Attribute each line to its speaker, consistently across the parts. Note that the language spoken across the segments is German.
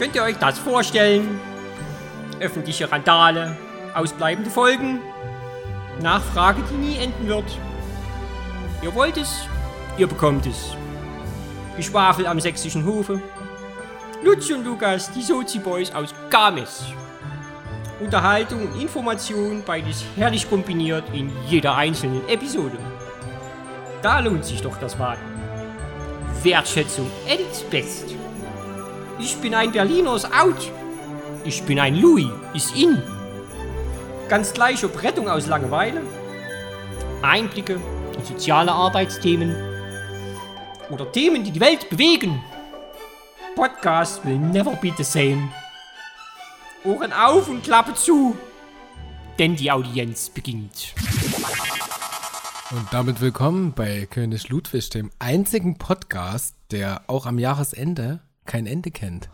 Speaker 1: Könnt ihr euch das vorstellen? Öffentliche Randale, ausbleibende Folgen, Nachfrage, die nie enden wird. Ihr wollt es, ihr bekommt es. Geschwafel am sächsischen Hofe. Lutz und Lukas, die Sozi-Boys aus Games. Unterhaltung und Information, beides herrlich kombiniert in jeder einzelnen Episode. Da lohnt sich doch das Warten. Wertschätzung at its best. Ich bin ein Berliner ist out. Ich bin ein Louis ist in. Ganz gleich ob Rettung aus Langeweile, Einblicke in soziale Arbeitsthemen oder Themen, die die Welt bewegen. Podcast will never be the same. Ohren auf und Klappe zu, denn die Audienz beginnt.
Speaker 2: Und damit willkommen bei König Ludwig, dem einzigen Podcast, der auch am Jahresende kein Ende kennt.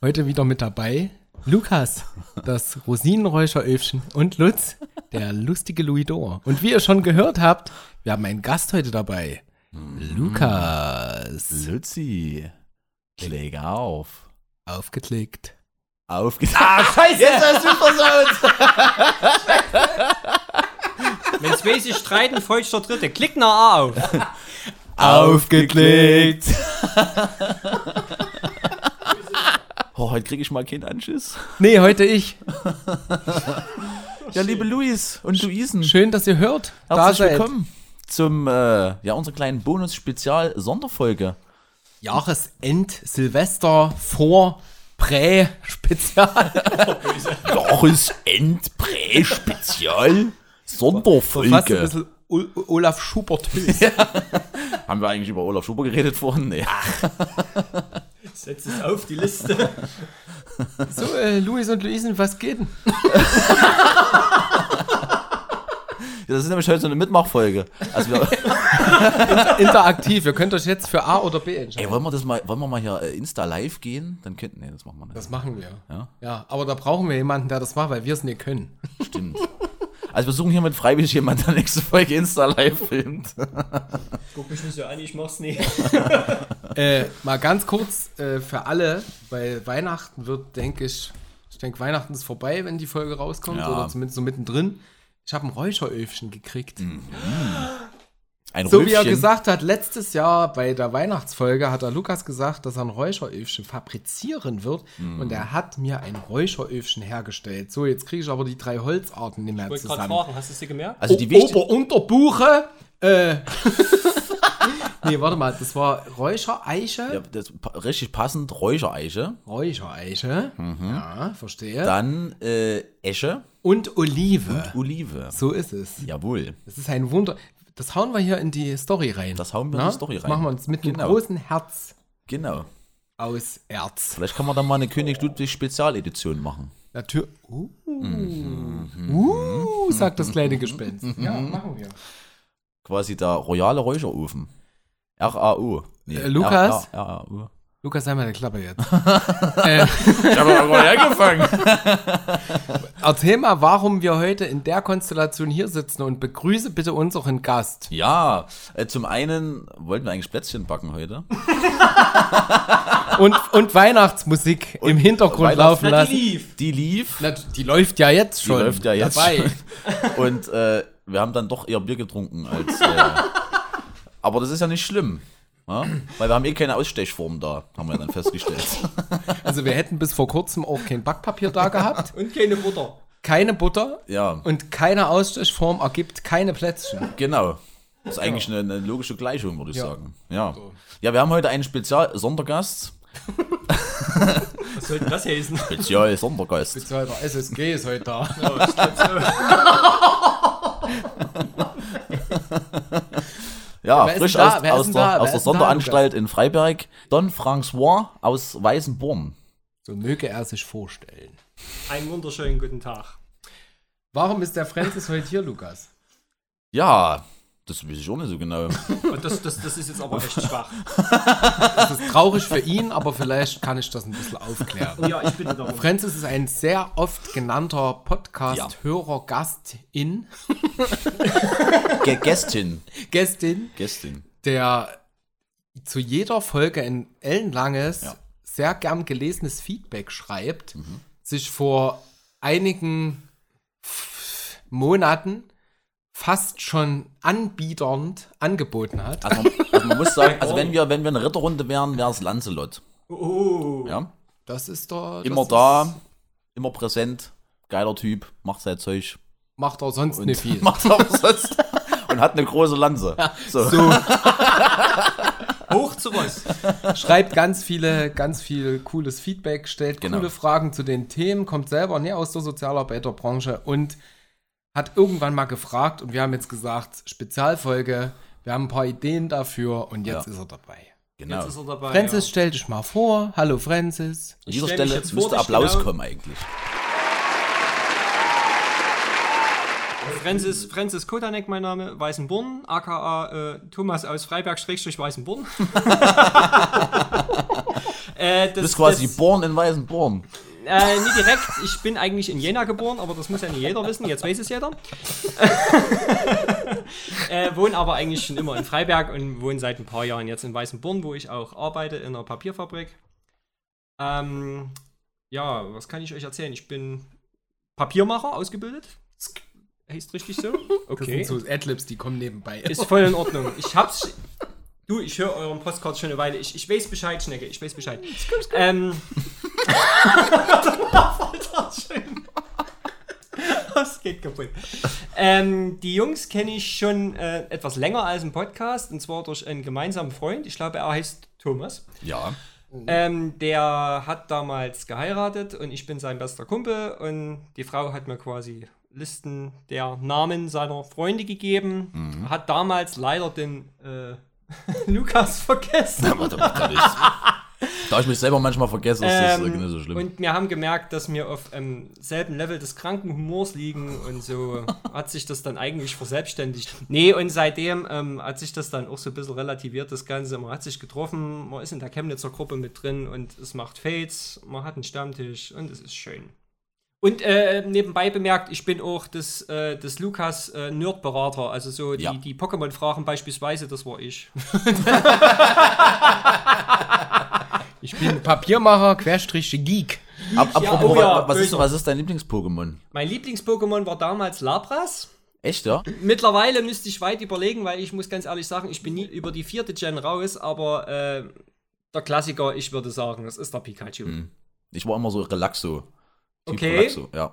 Speaker 2: Heute wieder mit dabei Lukas, das Rosinenräucheröfchen und Lutz, der lustige Louidor. Und wie ihr schon gehört habt, wir haben einen Gast heute dabei. Lukas.
Speaker 3: Luzi, leg auf.
Speaker 2: Aufgeklickt.
Speaker 3: Aufge ah, scheiße! Jetzt hast du versaut!
Speaker 1: Wenn zwei sich streiten, folgt der dritte. Klick nach A auf.
Speaker 3: Aufgeklickt! oh, heute kriege ich mal keinen Anschiss.
Speaker 2: Nee, heute ich.
Speaker 3: Ja, liebe Luis und Luisen,
Speaker 2: Schön, dass ihr hört. Da
Speaker 3: herzlich
Speaker 2: seid.
Speaker 3: willkommen zum, äh, ja, unserer kleinen Bonus-Spezial-Sonderfolge.
Speaker 2: Jahresend, Silvester, Vor, Prä, Spezial.
Speaker 3: Jahresend-Prä-Spezial
Speaker 2: Fast ein
Speaker 3: Sonderfolge.
Speaker 2: bisschen O- Olaf Schubert.
Speaker 3: Haben wir eigentlich über Olaf Schuber geredet vorhin? Nee.
Speaker 1: Setz es auf die Liste.
Speaker 2: So, äh, Luis und Luisen, was geht denn?
Speaker 3: Das ist nämlich heute so eine Mitmachfolge. Also wir,
Speaker 2: Interaktiv. Ihr könnt euch jetzt für A oder B entscheiden.
Speaker 3: ey, wollen wir das mal, wollen wir mal hier äh, Insta live gehen? Dann könnten, nee, das machen wir nicht.
Speaker 2: Das machen wir.
Speaker 3: Ja?
Speaker 2: Ja, aber da brauchen wir jemanden, der das macht, weil wir es nicht können.
Speaker 3: Stimmt. Also wir suchen hiermit freiwillig jemanden, der nächste Folge Insta live filmt.
Speaker 1: Guck mich nicht so an, ich mach's nicht.
Speaker 2: Äh, mal ganz kurz äh, für alle, weil Weihnachten wird, denke ich, ich denke, Weihnachten ist vorbei, wenn die Folge rauskommt,
Speaker 3: Ja.
Speaker 2: oder zumindest so mittendrin. Ich habe ein Räucheröfchen gekriegt.
Speaker 3: Ein
Speaker 2: So wie er gesagt hat, letztes Jahr bei der Weihnachtsfolge hat der Lukas gesagt, dass er ein Räucheröfchen fabrizieren wird.
Speaker 3: Mhm.
Speaker 2: Und er hat mir ein Räucheröfchen hergestellt. So, jetzt kriege ich aber die drei Holzarten nicht mehr
Speaker 1: Ich wollte gerade
Speaker 2: zusammen.
Speaker 1: fragen, hast du es dir gemerkt?
Speaker 3: Also die
Speaker 2: Ober- Unterbuche. Äh. nee, warte mal, das war Räuchereiche.
Speaker 3: ja, das, richtig passend, Räuchereiche.
Speaker 2: Räuchereiche.
Speaker 3: Mhm.
Speaker 2: Ja, verstehe.
Speaker 3: Dann äh, Esche,
Speaker 2: Und Olive.
Speaker 3: Olive.
Speaker 2: So ist es.
Speaker 3: Jawohl.
Speaker 2: Das ist ein Wunder. Das hauen wir hier in die Story rein.
Speaker 3: Das hauen wir in
Speaker 2: Na?
Speaker 3: die Story
Speaker 2: das
Speaker 3: rein.
Speaker 2: machen wir uns mit einem
Speaker 3: Genau.
Speaker 2: großen Herz
Speaker 3: Genau.
Speaker 2: aus Erz.
Speaker 3: Vielleicht kann man dann mal eine König Ludwig Spezialedition machen.
Speaker 2: Natürlich. Uh,
Speaker 3: Mhm.
Speaker 2: uh, sagt das kleine Gespenst. Ja, machen wir.
Speaker 3: Quasi der royale Räucherofen. R-A-U. Nee,
Speaker 2: Äh, Lukas?
Speaker 3: R-A-U.
Speaker 2: Lukas, sei mal der Klappe jetzt.
Speaker 3: Ich habe aber angefangen.
Speaker 2: Erzähl mal, warum wir heute in der Konstellation hier sitzen und begrüße bitte unseren Gast.
Speaker 3: Ja, äh, zum einen wollten wir eigentlich Plätzchen backen heute.
Speaker 2: Und, und Weihnachtsmusik im Hintergrund laufen
Speaker 1: Na,
Speaker 2: lassen.
Speaker 1: die lief.
Speaker 3: Die lief.
Speaker 2: Na, die läuft ja jetzt
Speaker 3: Die
Speaker 2: schon.
Speaker 3: läuft ja jetzt
Speaker 2: dabei.
Speaker 3: schon. Und äh, wir haben dann doch eher Bier getrunken als. Äh, aber das ist ja nicht schlimm. Ja? Weil wir haben eh keine Ausstechform da, haben wir dann festgestellt.
Speaker 2: Also wir hätten bis vor kurzem auch kein Backpapier da gehabt,
Speaker 1: Und keine Butter.
Speaker 2: keine Butter
Speaker 3: Ja,
Speaker 2: und keine Ausstechform ergibt keine Plätzchen.
Speaker 3: genau. Das ist eigentlich eine, eine logische Gleichung, würde ich
Speaker 2: Ja.
Speaker 3: sagen. Ja. ja, wir haben heute einen Spezial-Sondergast.
Speaker 1: Was soll denn das heißen?
Speaker 3: Spezial-Sondergast.
Speaker 2: Der SSG ist heute da.
Speaker 3: Ja,
Speaker 2: Wer ist
Speaker 3: frisch aus,
Speaker 2: Wer
Speaker 3: aus, der?
Speaker 2: Wer
Speaker 3: aus der
Speaker 2: denn da,
Speaker 3: Sonderanstalt in Freiberg. Don François aus Weißenborn.
Speaker 2: So möge er sich vorstellen.
Speaker 1: Einen wunderschönen guten Tag.
Speaker 2: Warum ist der Francis heute hier, Lukas?
Speaker 3: Ja, das weiß ich auch nicht so genau.
Speaker 1: Und das, das, das ist jetzt aber echt schwach.
Speaker 2: Das ist traurig für ihn, aber vielleicht kann ich das ein bisschen aufklären.
Speaker 1: Ja, ich bitte darum.
Speaker 2: Francis ist ein sehr oft genannter Podcast-Hörer, Gastin,
Speaker 3: Ge Gästin.
Speaker 2: Gästin,
Speaker 3: Gästin.
Speaker 2: der zu jeder Folge ein ellenlanges
Speaker 3: Ja.
Speaker 2: sehr gern gelesenes Feedback schreibt, sich vor einigen Monaten fast schon anbieternd angeboten hat.
Speaker 3: Also man, also man muss sagen, also wenn wir, wenn wir eine Ritterrunde wären, wäre es Lancelot.
Speaker 1: Oh.
Speaker 3: Ja?
Speaker 2: Das ist doch.
Speaker 3: Immer da,
Speaker 2: Ist,
Speaker 3: immer präsent, geiler Typ, macht sein Zeug.
Speaker 2: macht auch sonst nicht viel.
Speaker 3: Macht aber sonst. und hat eine große Lanze. So.
Speaker 2: So,
Speaker 1: Hoch zu Ross.
Speaker 2: schreibt ganz viele, ganz viel cooles Feedback, stellt
Speaker 3: Genau.
Speaker 2: coole Fragen zu den Themen, kommt selber näher aus der Sozialarbeiterbranche und hat irgendwann mal gefragt und wir haben jetzt gesagt, Spezialfolge, wir haben ein paar Ideen dafür und jetzt
Speaker 3: Ja.
Speaker 2: ist er dabei.
Speaker 3: Genau.
Speaker 1: Jetzt ist er dabei.
Speaker 2: Francis,
Speaker 1: ja.
Speaker 2: stell dich mal vor. Hallo Francis.
Speaker 3: An dieser Stelle
Speaker 1: vor
Speaker 3: müsste Applaus
Speaker 1: genau.
Speaker 3: kommen eigentlich.
Speaker 1: Francis, Francis Kotanek, mein Name, Weißenborn, aka äh, Thomas aus Freiberg-Weißenborn. äh, das,
Speaker 3: Du bist quasi
Speaker 1: das,
Speaker 3: born in Weißenborn.
Speaker 1: Äh, nie direkt. Ich bin eigentlich in Jena geboren, aber das muss ja nicht jeder wissen. Jetzt weiß es jeder. äh, wohne aber eigentlich schon immer in Freiberg und wohne seit ein paar Jahren jetzt in Weißenborn, wo ich auch arbeite in einer Papierfabrik. Ähm, ja, was kann ich euch erzählen? Ich bin Papiermacher ausgebildet. Das heißt richtig so?
Speaker 2: Das
Speaker 1: Okay.
Speaker 2: sind so Adlibs, die kommen nebenbei.
Speaker 1: Ist voll in Ordnung. Ich hab's. Du, ich höre euren Postcard schon eine Weile. Ich, ich weiß Bescheid, Schnecke. Ich weiß Bescheid. Ähm. Das geht kaputt. Ähm, die Jungs kenne ich schon äh, etwas länger als im Podcast und zwar durch einen gemeinsamen Freund. Ich glaube, er heißt Thomas.
Speaker 3: Ja.
Speaker 1: Ähm, der hat damals geheiratet und ich bin sein bester Kumpel und die Frau hat mir quasi Listen der Namen seiner Freunde gegeben. Hat damals leider den äh, Lukas vergessen.
Speaker 3: Da, da, ist, da ich mich selber manchmal vergesse, ist das
Speaker 1: Ähm,
Speaker 3: nicht so schlimm.
Speaker 1: Und wir haben gemerkt, dass wir auf ähm, selben Level des kranken Humors liegen und so hat sich das dann eigentlich verselbstständigt. Nee, und seitdem ähm, hat sich das dann auch so ein bisschen relativiert, das Ganze. Man hat sich getroffen, man ist in der Chemnitzer Gruppe mit drin und es macht Fates, man hat einen Stammtisch und es ist schön. Und äh, nebenbei bemerkt, ich bin auch des, äh, des Lukas äh, Nerdberater, also so die,
Speaker 3: Ja.
Speaker 1: die Pokémon-Fragen beispielsweise, das war ich.
Speaker 2: Ich bin Papiermacher, Querstrich Geek.
Speaker 3: Ab, apropos,
Speaker 1: oh ja,
Speaker 3: was, ist, was ist dein Lieblings-Pokémon?
Speaker 1: Mein Lieblings-Pokémon war damals Labras.
Speaker 3: Echt, ja?
Speaker 1: Mittlerweile müsste ich weit überlegen, weil ich muss ganz ehrlich sagen, ich bin nie über die vierte Gen raus, aber äh, der Klassiker, ich würde sagen, das ist der Pikachu.
Speaker 3: Hm. Ich war immer so Relaxo. Typ
Speaker 1: Okay.
Speaker 3: Relaxo, ja.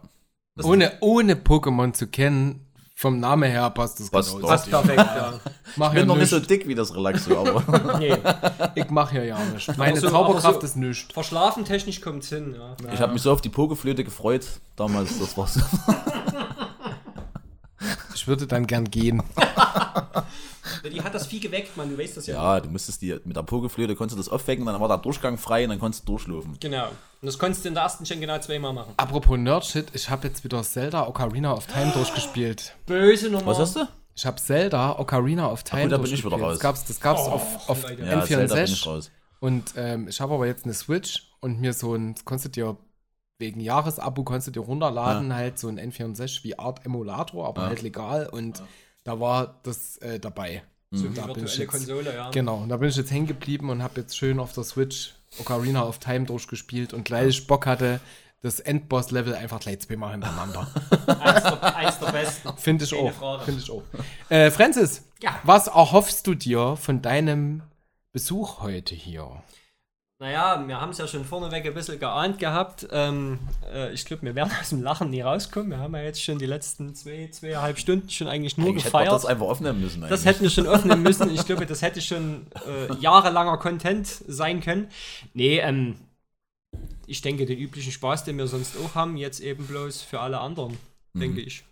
Speaker 2: Ohne, ohne Pokémon zu kennen, vom Namen her passt das
Speaker 3: Passt
Speaker 2: genau.
Speaker 1: Passt perfekt, ja.
Speaker 2: Mach
Speaker 3: Ich
Speaker 2: ja
Speaker 3: bin noch nicht so dick wie das Relaxo, aber
Speaker 1: Nee.
Speaker 2: Ich mach hier ja nichts. Meine
Speaker 1: so-
Speaker 2: Zauberkraft
Speaker 1: so-
Speaker 2: ist nichts.
Speaker 1: Verschlafen technisch kommt's hin, ja.
Speaker 3: ich habe mich so auf die Pokeflöte gefreut damals. Das war's.
Speaker 2: Ich würde dann gern gehen.
Speaker 1: Die hat das Vieh geweckt, man, du weißt das ja.
Speaker 3: Ja, du musstest die mit der Pokeflöte konntest du das aufwecken, dann war der Durchgang frei und dann konntest du durchlaufen.
Speaker 1: Genau. Und das konntest du in der ersten Gen genau zweimal machen.
Speaker 2: Apropos Nerdshit, ich habe jetzt wieder Zelda Ocarina of Time durchgespielt.
Speaker 1: Böse Nummer.
Speaker 3: Was hast du?
Speaker 2: Ich habe Zelda Ocarina of Time
Speaker 3: gut, da bin ich wieder raus.
Speaker 2: Das gab's, das gab's
Speaker 1: Oh,
Speaker 2: auf, auf.
Speaker 3: Ja, Zelda bin ich
Speaker 2: N64.
Speaker 3: raus.
Speaker 2: Und ähm, ich habe aber jetzt eine Switch und mir so ein, das konntest du dir wegen Jahresabo konntest du dir runterladen, halt so ein N64 wie Art Emulator, aber
Speaker 3: Ja.
Speaker 2: halt legal und da war das äh, dabei.
Speaker 1: So
Speaker 2: Und
Speaker 1: die virtuelle
Speaker 2: jetzt,
Speaker 1: Konsole, ja.
Speaker 2: Genau, und da bin ich jetzt hängen geblieben und habe jetzt schön auf der Switch Ocarina of Time durchgespielt und gleich ich Bock hatte, das Endboss-Level einfach gleich zweimal hintereinander.
Speaker 1: Eins, der, eins der besten.
Speaker 2: Finde ich
Speaker 1: Keine
Speaker 2: auch. Finde ich auch. Äh, Francis,
Speaker 1: Ja.
Speaker 2: was erhoffst du dir von deinem Besuch heute hier?
Speaker 1: Naja, wir haben es ja schon vorneweg ein bisschen geahnt gehabt. Ähm, äh, ich glaube, wir werden aus dem Lachen nie rauskommen. Wir haben ja jetzt schon die letzten zwei, zweieinhalb Stunden schon eigentlich nur
Speaker 3: Eigentlich hätte man
Speaker 1: gefeiert.
Speaker 3: das einfach aufnehmen müssen.
Speaker 1: Das
Speaker 3: eigentlich.
Speaker 1: hätten wir schon öffnen müssen. Ich glaube, das hätte schon äh, jahrelanger Content sein können. Nee, ähm, ich denke, den üblichen Spaß, den wir sonst auch haben, jetzt eben bloß für alle anderen,
Speaker 3: Mhm.
Speaker 1: denke ich.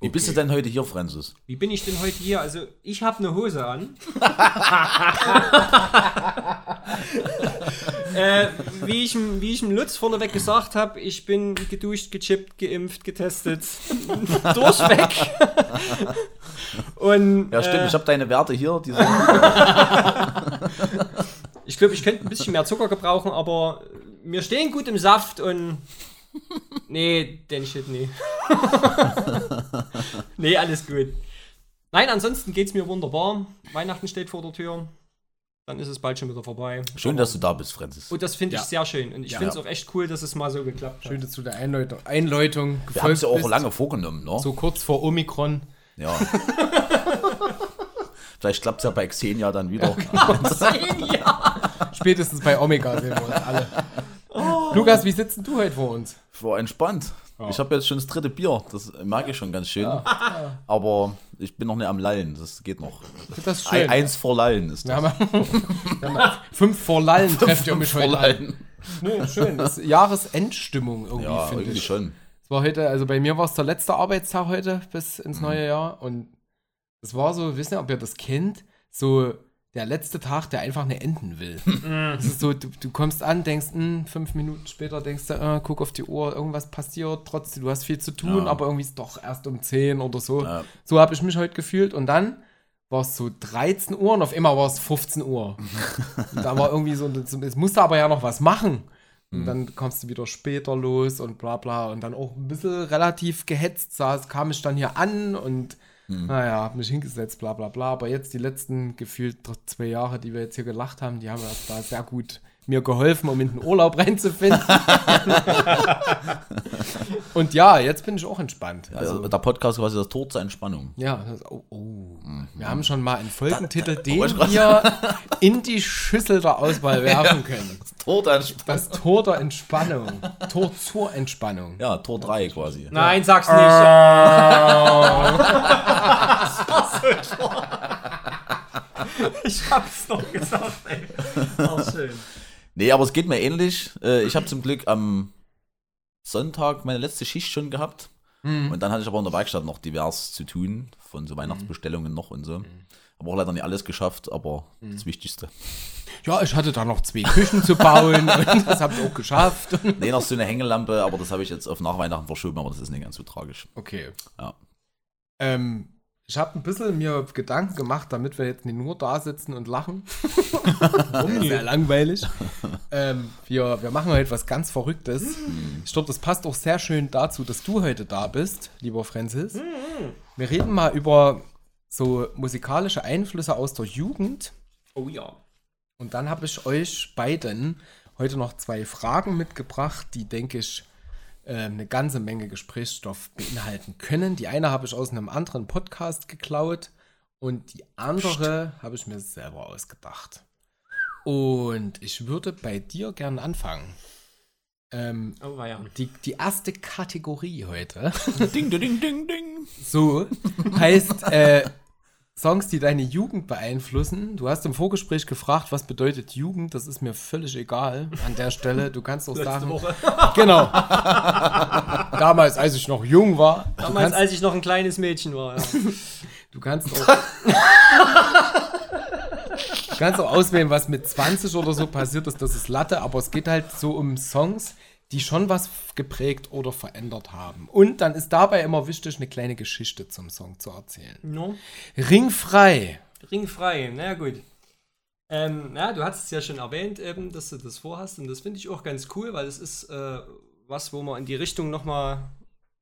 Speaker 3: Wie bist du denn heute hier, Francis?
Speaker 1: Wie bin ich denn heute hier? Also, ich habe eine Hose an. äh, wie, ich, wie ich dem Lutz vorneweg gesagt habe, ich bin geduscht, gechippt, geimpft, getestet. Durchweg. Und,
Speaker 3: Ja, stimmt,
Speaker 1: äh,
Speaker 3: ich habe deine Werte hier.
Speaker 1: Ich glaube, ich könnte ein bisschen mehr Zucker gebrauchen, aber wir stehen gut im Saft und. Nee, den Shit, nee. nee, alles gut. Nein, ansonsten geht's mir wunderbar. Weihnachten steht vor der Tür. dann ist es bald schon wieder vorbei.
Speaker 3: Schön, dass du da bist, Francis.
Speaker 1: Und das finde ich
Speaker 2: Ja.
Speaker 1: sehr schön. Und ich
Speaker 2: Ja.
Speaker 1: finde es auch echt cool, dass es mal so geklappt hat.
Speaker 2: Schön, dass du der Einläutung, Einläutung
Speaker 3: Wir haben es ja auch
Speaker 2: bist.
Speaker 3: lange vorgenommen, ne?
Speaker 2: So kurz vor Omikron.
Speaker 3: Ja. Vielleicht klappt es ja bei Xenia dann wieder.
Speaker 2: Spätestens bei Omega sehen wir uns alle.
Speaker 1: Oh.
Speaker 2: Lukas, wie sitzt denn du heute vor uns?
Speaker 3: War entspannt. Ich habe jetzt schon das dritte Bier. Das mag ich schon ganz schön. Aber ich bin noch nicht am Lallen. Das geht noch.
Speaker 2: Das
Speaker 3: Ein,
Speaker 2: schön.
Speaker 3: eins vor Lallen ist das.
Speaker 2: fünf vor Lallen trefft ihr mich
Speaker 3: vor
Speaker 2: heute an.
Speaker 3: Lallen.
Speaker 2: Nee, schön. Das ist Jahresendstimmung irgendwie,
Speaker 3: Ja,
Speaker 2: finde
Speaker 3: irgendwie
Speaker 2: ich.
Speaker 3: schon.
Speaker 2: Es war heute, also bei mir war es der letzte Arbeitstag heute bis
Speaker 3: Mhm.
Speaker 2: ins neue Jahr und es war so, wisst ihr, ob ihr das kennt, so der letzte Tag, der einfach nicht enden will. Es ist so, du, du kommst an, denkst, hm, fünf Minuten später denkst du, äh, guck auf die Uhr, irgendwas passiert, trotzdem, du hast viel zu tun,
Speaker 3: Ja.
Speaker 2: aber irgendwie ist doch erst um 10 oder so.
Speaker 3: Ja.
Speaker 2: So habe ich mich heute gefühlt und dann war es so 13 Uhr und auf einmal war es 15 Uhr. da war irgendwie so, es musste aber ja noch was machen. Und dann kommst du wieder später los und bla bla. Und dann auch ein bisschen relativ gehetzt saß, kam ich dann hier an und naja, hab mich hingesetzt, bla bla bla. Aber jetzt die letzten gefühlt zwei Jahre, die wir jetzt hier gelacht haben, die haben erst da sehr gut mir geholfen, um in den Urlaub reinzufinden. und ja, jetzt bin ich auch entspannt.
Speaker 3: Also der Podcast quasi das Tor zur Entspannung.
Speaker 2: Ja, das, oh, oh. wir haben schon mal einen Folgentitel, den
Speaker 3: wollte ich
Speaker 2: wir in die Schüssel der Auswahl werfen können.
Speaker 3: Tor der Entspannung.
Speaker 2: Das Tor der Entspannung. Tor zur Entspannung.
Speaker 3: Ja, Tor 3 quasi.
Speaker 1: Nein, sag's nicht. ich hab's noch gesagt, ey. Auch schön.
Speaker 3: Nee, aber es geht mir ähnlich. Äh, Ich habe zum Glück am Sonntag meine letzte Schicht schon gehabt.
Speaker 2: Mhm.
Speaker 3: Und dann hatte ich aber in der Werkstatt noch divers zu tun, von so Weihnachtsbestellungen noch und so. Aber auch leider nicht alles geschafft, aber
Speaker 2: Mhm.
Speaker 3: das Wichtigste.
Speaker 2: Ja, ich hatte da noch zwei Küchen zu bauen und das habe ich auch geschafft.
Speaker 3: Nee, noch so eine Hängelampe, aber das habe ich jetzt auf nach Weihnachten verschoben, aber das ist nicht ganz so tragisch.
Speaker 2: Okay.
Speaker 3: Ja.
Speaker 2: Ähm, ich habe ein bisschen mir Gedanken gemacht, damit wir jetzt nicht nur da sitzen und lachen. sehr langweilig. ähm, wir, wir machen heute was ganz Verrücktes. Ich glaube, das passt auch sehr schön dazu, dass du heute da bist, lieber Francis. Wir reden mal über so musikalische Einflüsse aus der Jugend.
Speaker 1: Oh ja.
Speaker 2: Und dann habe ich euch beiden heute noch zwei Fragen mitgebracht, die, denke ich, äh, eine ganze Menge Gesprächsstoff beinhalten können. Die eine habe ich aus einem anderen Podcast geklaut und die andere habe ich mir selber ausgedacht. Und ich würde bei dir gern anfangen. Ähm,
Speaker 1: Oh ja.
Speaker 2: die, die erste Kategorie heute
Speaker 3: Ding, ding, ding, ding, ding.
Speaker 2: so heißt äh, Songs, die deine Jugend beeinflussen. Du hast im Vorgespräch gefragt, was bedeutet Jugend. Das ist mir völlig egal an der Stelle. Du kannst auch sagen.
Speaker 1: Woche.
Speaker 2: Genau. Damals, als ich noch jung war.
Speaker 1: Damals,
Speaker 2: kannst,
Speaker 1: als ich noch ein kleines Mädchen war. Ja.
Speaker 2: du kannst auch. Du kannst auch auswählen, was mit 20 oder so passiert ist. Das ist Latte, aber es geht halt so um Songs, die schon was geprägt oder verändert haben. Und dann ist dabei immer wichtig, eine kleine Geschichte zum Song zu erzählen.
Speaker 1: No?
Speaker 2: Ringfrei.
Speaker 1: Ringfrei, na ja, gut. Ähm, ja, du hast es ja schon erwähnt, eben, dass du das vorhast und das finde ich auch ganz cool, weil es ist äh, was, wo man in die Richtung nochmal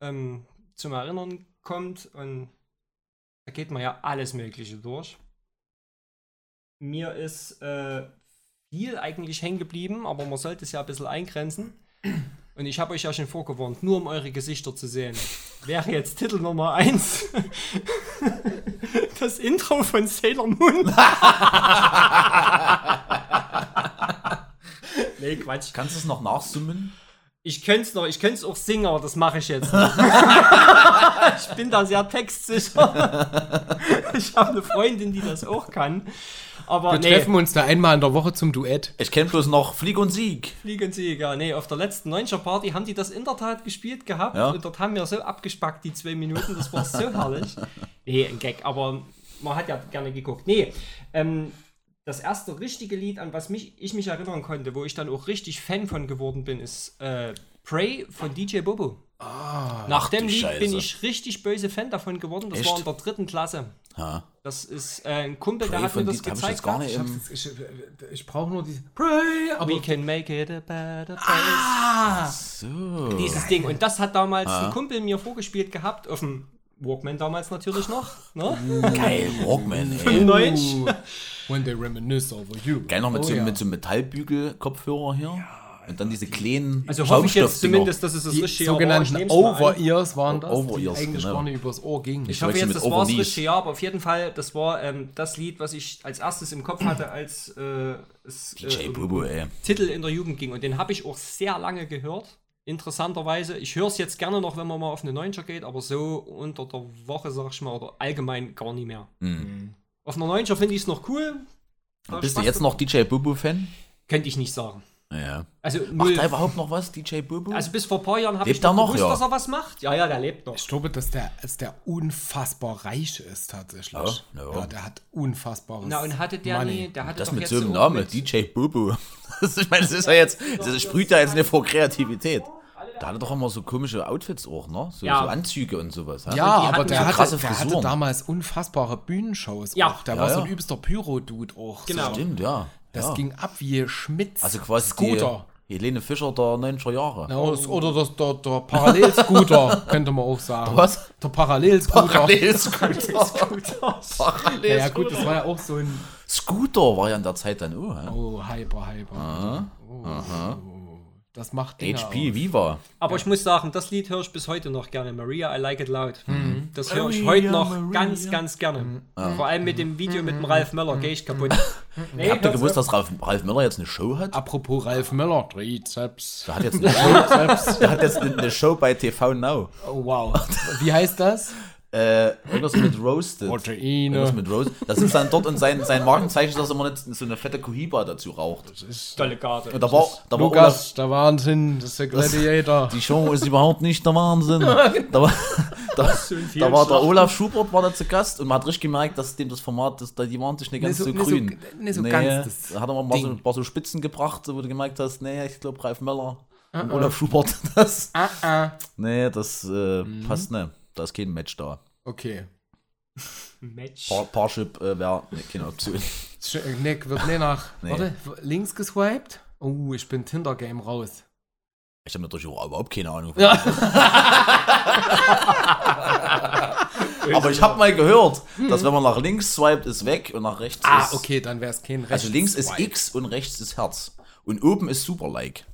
Speaker 1: ähm, zum Erinnern kommt und da geht man ja alles Mögliche durch. Mir ist äh, viel eigentlich hängen geblieben, aber man sollte es ja ein bisschen eingrenzen. Und ich habe euch ja schon vorgewarnt, nur um eure Gesichter zu sehen. Wäre jetzt Titel Nummer 1 das Intro von Sailor Moon. nee, Quatsch.
Speaker 3: Kannst du es noch nachsummen?
Speaker 1: Ich könnte es noch, ich könnte es auch singen, aber das mache ich jetzt nicht. ich bin da sehr textsicher. ich habe eine Freundin, die das auch kann. Aber
Speaker 2: Wir
Speaker 1: nee,
Speaker 2: treffen uns da einmal in der Woche zum Duett.
Speaker 3: Ich kenne bloß noch Flieg und Sieg.
Speaker 1: Fliegen Sie, ja. Nee, auf der letzten 90er Party haben die das in der Tat gespielt gehabt.
Speaker 3: Ja.
Speaker 1: Und dort haben wir so abgespackt, die zwei Minuten. Das war so herrlich. Nee, ein Gag, aber man hat ja gerne geguckt. Nee, ähm, das erste richtige Lied, an was mich, ich mich erinnern konnte, wo ich dann auch richtig Fan von geworden bin, ist äh, Pray von DJ Bobo. Nach dem Lied bin
Speaker 3: Scheiße.
Speaker 1: ich richtig böse Fan davon geworden. Das
Speaker 3: Echt?
Speaker 1: war in der dritten Klasse.
Speaker 3: Ja.
Speaker 1: Das ist äh, ein Kumpel, der
Speaker 3: Pray
Speaker 1: hat mir das
Speaker 3: ich
Speaker 1: gezeigt. gehabt.
Speaker 3: nicht im-
Speaker 2: Ich, ich, ich brauche nur diese Pray, aber
Speaker 1: We can make it a better place.
Speaker 2: ah,
Speaker 3: So.
Speaker 1: dieses Ding. Und das hat damals ein Kumpel mir vorgespielt gehabt auf dem Walkman damals natürlich noch. Ne?
Speaker 3: Geil, Walkman, ey.
Speaker 1: 95.
Speaker 2: Uh, when they reminisce over you.
Speaker 3: Geil noch mit,
Speaker 2: Oh
Speaker 3: so,
Speaker 2: ja.
Speaker 3: mit so einem Metallbügel-Kopfhörer hier. Und dann diese kleinen
Speaker 1: Also hoffe ich jetzt zumindest, dass es das
Speaker 2: Die
Speaker 1: richtige
Speaker 2: sogenannten. Over-Ears waren das,
Speaker 3: Over-Ears,
Speaker 2: die eigentlich
Speaker 3: genau.
Speaker 2: gar nicht übers Ohr gingen.
Speaker 1: Ich
Speaker 3: Ich
Speaker 1: hoffe jetzt, das war das richtige Jahr, aber auf jeden Fall, das war ähm, das Lied, was ich als erstes im Kopf hatte, als äh, es
Speaker 3: DJ
Speaker 1: äh,
Speaker 3: Bubu, ey.
Speaker 1: Titel in der Jugend ging. Und den habe ich auch sehr lange gehört. Interessanterweise. Ich höre es jetzt gerne noch, wenn man mal auf eine 90er geht, aber so unter der Woche, sag ich mal, oder allgemein gar nie mehr. Auf einer 90er finde ich es noch cool.
Speaker 3: Bist du jetzt noch DJ Bubu-Fan?
Speaker 1: Könnte ich nicht sagen.
Speaker 3: Ja.
Speaker 1: Also,
Speaker 3: Macht
Speaker 1: null,
Speaker 3: er überhaupt noch was, DJ Bubu?
Speaker 1: also bis vor ein paar Jahren habe ich
Speaker 3: er noch,
Speaker 1: gewusst,
Speaker 3: ja?
Speaker 1: dass er was macht. Ja, ja, der lebt noch.
Speaker 2: Ich glaube, dass der, dass der unfassbar reich ist tatsächlich.
Speaker 3: Ja, ja.
Speaker 2: Ja, der hat unfassbares
Speaker 1: Na, und hatte der
Speaker 2: Money.
Speaker 1: nie, der hatte
Speaker 3: das
Speaker 1: doch
Speaker 3: mit
Speaker 1: jetzt
Speaker 3: so einem Namen, DJ Bubu. Das, ich meine, das ist ja jetzt, das sprüht ja jetzt nicht vor Kreativität. Der hatte doch immer so komische Outfits auch, ne? So,
Speaker 1: Ja.
Speaker 3: so Anzüge und sowas.
Speaker 2: Ja, aber der,
Speaker 3: so
Speaker 2: hatte, der hatte damals unfassbare Bühnenshows.
Speaker 1: Ja.
Speaker 2: auch. Der
Speaker 3: Ja,
Speaker 2: war so
Speaker 3: ja.
Speaker 2: ein übster Pyro-Dude auch.
Speaker 1: Genau.
Speaker 2: So.
Speaker 3: Stimmt, ja.
Speaker 2: Das
Speaker 3: ja.
Speaker 2: ging ab wie Schmitz.
Speaker 3: Also quasi
Speaker 2: Scooter.
Speaker 3: die Helene Fischer der 90er Jahre.
Speaker 2: Ja, oder das- der, der Parallelscooter, könnte man auch sagen.
Speaker 3: Was?
Speaker 2: Der Parallelscooter.
Speaker 3: Parallelscooter.
Speaker 2: Ja, ja, gut, das war ja auch so ein.
Speaker 3: Scooter war ja in der Zeit dann, oh?
Speaker 2: Oh, hyper, hyper. Oh, Das macht Dinge
Speaker 3: HP
Speaker 2: aus.
Speaker 3: Viva.
Speaker 1: Aber ich muss sagen, das Lied höre ich bis heute noch gerne. Maria, I Like It Loud.
Speaker 2: Mhm.
Speaker 1: Das höre ich heute noch
Speaker 3: Maria.
Speaker 1: ganz, ganz gerne. Vor allem mit dem Video mit dem Ralf Möller gehe ich kaputt. Nee,
Speaker 3: Habt ihr gewusst, dass Ralf, Ralf Möller jetzt eine Show hat?
Speaker 2: Apropos Ralf Möller, Trizeps.
Speaker 3: Der hat jetzt eine Show, der hat jetzt eine Show bei TV Now.
Speaker 2: Oh, wow. Wie heißt das?
Speaker 3: Äh, irgendwas mit Roasted.
Speaker 2: Proteine.
Speaker 3: Irgendwas mit Roasted. Das ist dann dort und sein, sein Markenzeichen, ist, dass er immer nicht so eine fette Cohiba dazu raucht.
Speaker 1: Tolle Karte.
Speaker 3: Und da war, da war Olaf,
Speaker 2: Lukas, der Wahnsinn, das ist der Gladiator.
Speaker 3: die Show ist überhaupt nicht der Wahnsinn. Da war, da, da war der. Olaf Schubert war da zu Gast und man hat richtig gemerkt, dass dem das Format, das, die waren sich nicht ganz
Speaker 2: Nicht so-
Speaker 3: so,
Speaker 2: nicht so-
Speaker 3: grün.
Speaker 2: nicht so ganz das
Speaker 3: Da hat er mal so, ein paar so Spitzen gebracht, wo du gemerkt hast, nee, ich glaube Ralf Möller und Olaf Schubert, das,
Speaker 2: ah, ah.
Speaker 3: nee, das äh,
Speaker 2: Mhm.
Speaker 3: passt nicht. Da ist kein Match da.
Speaker 2: Okay.
Speaker 1: Match.
Speaker 3: Par Parship äh, wäre nee, keine Option.
Speaker 2: Nick wird nicht nach.
Speaker 3: Nee.
Speaker 2: Warte, links geswiped? Oh, ich bin Tinder-Game raus.
Speaker 3: Ich habe natürlich auch überhaupt keine Ahnung. Aber ich habe mal gehört, dass wenn man nach links swiped, ist weg und nach rechts
Speaker 2: Ah,
Speaker 3: ist.
Speaker 2: okay, dann wäre es kein Rechts.
Speaker 3: Also links ist X und rechts ist Herz. Und oben ist Super-Like.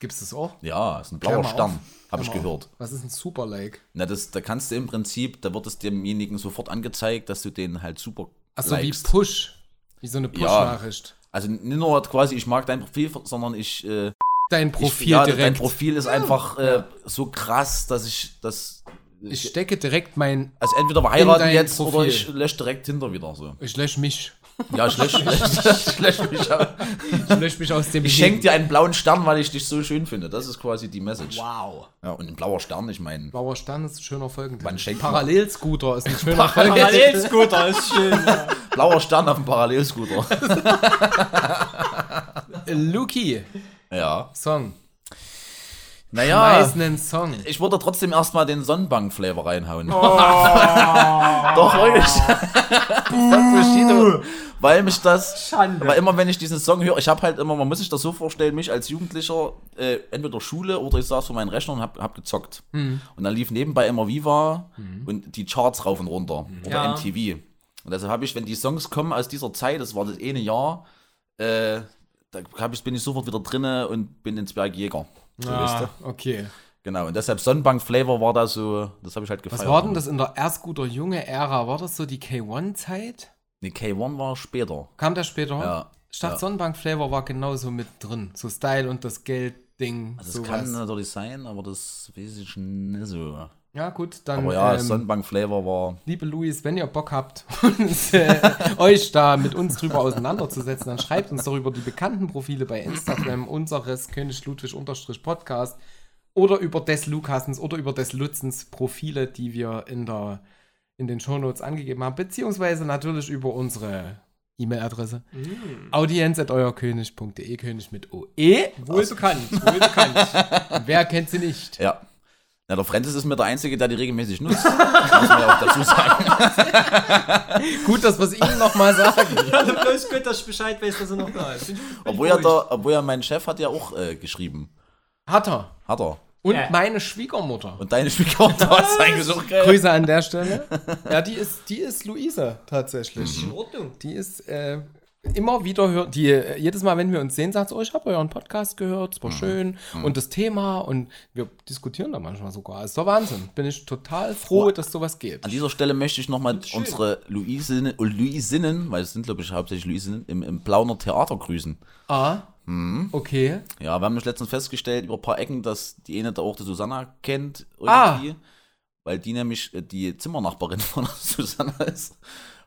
Speaker 2: Gibt's das auch?
Speaker 3: Ja, ist ein blauer Stern.
Speaker 2: auf.
Speaker 3: Habe ich gehört.
Speaker 2: Was ist ein Super-Like?
Speaker 3: Na, das, da kannst du im Prinzip, da wird es demjenigen sofort angezeigt, dass du den halt super
Speaker 2: Achso, wie. Push. Wie so eine Push-Nachricht.
Speaker 3: Also nicht nur quasi, ich mag dein Profil, sondern ich. Äh,
Speaker 2: Dein
Speaker 3: ich
Speaker 2: Profil
Speaker 3: ja, Dein
Speaker 2: direkt.
Speaker 3: Profil ist einfach äh, so krass, dass ich das.
Speaker 2: ich stecke direkt mein.
Speaker 3: Also entweder wir heiraten
Speaker 2: dein
Speaker 3: jetzt oder
Speaker 2: Profil.
Speaker 3: ich lösche direkt hinter wieder so.
Speaker 2: Ich lösche mich.
Speaker 3: Ja, ich lösche ich lösch mich. auch.
Speaker 2: Ich lösche mich aus dem
Speaker 3: Ich schenke dir einen blauen Stern, weil ich dich so schön finde. Das ist quasi die Message.
Speaker 2: Wow.
Speaker 3: Ja, und ein blauer Stern, ich meine.
Speaker 2: Blauer Stern ist ein schöner Folgentitel.
Speaker 3: Schenkt man-
Speaker 2: Parallelscooter ist ein schöner Folgentitel.
Speaker 1: Parallelscooter ist schön. Ja.
Speaker 3: Blauer Stern auf dem Parallelscooter.
Speaker 2: Luki,
Speaker 3: ja.
Speaker 2: Song.
Speaker 3: Naja.
Speaker 2: Schmeiß einen Song.
Speaker 3: Ich würde trotzdem erstmal den Sonnenbank-Flavor reinhauen.
Speaker 2: Oh.
Speaker 3: Doch, wirklich. Bushido. Weil mich das.
Speaker 1: Schande.
Speaker 3: Weil immer, wenn ich diesen Song höre, ich habe halt immer, man muss sich das so vorstellen, mich als Jugendlicher, äh, entweder Schule oder ich saß vor meinem Rechner und hab, hab gezockt.
Speaker 2: Mhm.
Speaker 3: Und dann lief nebenbei immer Viva und die Charts rauf und runter. Oder
Speaker 1: Ja.
Speaker 3: MTV. Und deshalb habe ich, wenn die Songs kommen aus dieser Zeit, das war das eine Jahr, äh, da ich, bin ich sofort wieder drinne und bin ins Bergjäger. So?
Speaker 2: Ah, okay.
Speaker 3: Genau, und deshalb Sonnenbank-Flavor war da so, das habe ich halt gefeiert.
Speaker 2: Was war denn das in der Erstguter junge Ära? War das so die K1-Zeit?
Speaker 3: Nee, K1 war später.
Speaker 2: Kam der später?
Speaker 3: Ja.
Speaker 2: Stadt
Speaker 3: ja.
Speaker 2: Sonnenbank Flavor war genauso mit drin. So Style und das Geld-Ding.
Speaker 3: Also das
Speaker 2: sowas.
Speaker 3: kann natürlich sein, aber das weiß ich nicht so.
Speaker 2: Ja, gut, dann.
Speaker 3: Aber ja,
Speaker 2: ähm,
Speaker 3: Sonnenbank-Flavor war.
Speaker 2: Liebe Luis, wenn ihr Bock habt, uns, äh, euch da mit uns drüber auseinanderzusetzen, dann schreibt uns doch über die bekannten Profile bei Instagram unseres König Ludwig Podcast oder über des Lukasens oder über des Lutzens Profile, die wir in, der, in den Shownotes angegeben haben, beziehungsweise natürlich über unsere E-Mail-Adresse audienz.euerkönig.de, König mit OE.
Speaker 1: Wohl bekannt, wohl bekannt.
Speaker 2: Wer kennt sie nicht?
Speaker 3: Ja. Ja, der Francis ist mir der Einzige, der die regelmäßig nutzt. Das muss man ja auch dazu sagen.
Speaker 2: Gut, dass wir es Ihnen nochmal sagen.
Speaker 1: Also bloß gut, dass ich Bescheid weiß, dass er noch da ist.
Speaker 3: Obwohl ja, der, obwohl ja mein Chef hat ja auch äh, geschrieben.
Speaker 2: Hat er.
Speaker 3: Hat er.
Speaker 2: Und
Speaker 1: Äh.
Speaker 2: meine Schwiegermutter.
Speaker 3: Und deine Schwiegermutter auch geil.
Speaker 2: Grüße an der Stelle. Ja, die ist, die ist Luise tatsächlich.
Speaker 1: In Ordnung.
Speaker 2: Die ist äh, immer wieder hört, die äh, jedes Mal, wenn wir uns sehen, sagt sie, oh, ich habe euren Podcast gehört, es
Speaker 3: Mhm.
Speaker 2: war schön und das Thema und wir diskutieren da manchmal sogar. Ist doch Wahnsinn. Bin ich total froh, dass sowas geht.
Speaker 3: An dieser Stelle möchte ich nochmal unsere Luisinnen, Luisinnen, weil es sind glaube ich hauptsächlich Luisinnen, im, im Plauner Theater grüßen.
Speaker 2: Ah,
Speaker 3: Mhm.
Speaker 2: okay.
Speaker 3: Ja, wir haben uns letztens festgestellt über ein paar Ecken, dass die eine da auch die Susanna kennt
Speaker 2: Ah.
Speaker 3: irgendwie. Weil die nämlich äh, die Zimmernachbarin von der Susanna ist.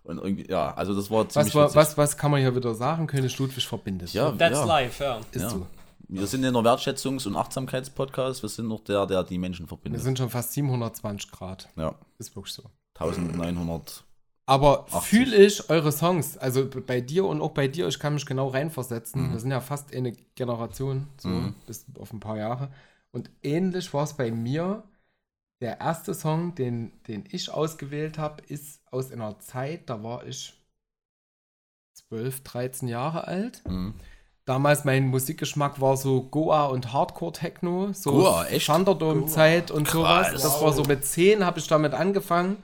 Speaker 3: Und irgendwie, ja, also das war ziemlich
Speaker 2: Was, war, was, was kann man hier wieder sagen? König Ludwig verbindet.
Speaker 3: Ja,
Speaker 1: That's
Speaker 3: ja.
Speaker 1: life, ja.
Speaker 2: ist
Speaker 3: ja.
Speaker 2: so.
Speaker 3: Wir sind in der Wertschätzungs- und Achtsamkeitspodcast. Wir sind noch der, der die Menschen
Speaker 2: Wir
Speaker 3: verbindet.
Speaker 2: sind schon fast 720 Grad.
Speaker 3: ja,
Speaker 2: Ist wirklich so.
Speaker 3: 1900.
Speaker 2: Aber
Speaker 3: 80.
Speaker 2: fühle ich eure Songs, also bei dir und auch bei dir, ich kann mich genau reinversetzen.
Speaker 3: Mhm.
Speaker 2: Wir sind ja fast eine Generation, so bis auf ein paar Jahre. Und ähnlich war es bei mir. Der erste Song, den, den ich ausgewählt habe, ist aus einer Zeit, da war ich 12, 13 Jahre alt.
Speaker 3: Mhm.
Speaker 2: Damals mein Musikgeschmack war so Goa und Hardcore-Techno, so
Speaker 3: Goa, echt?
Speaker 2: Thunderdome-Zeit und sowas.
Speaker 3: Krass.
Speaker 2: Das war so mit 10 habe ich damit angefangen.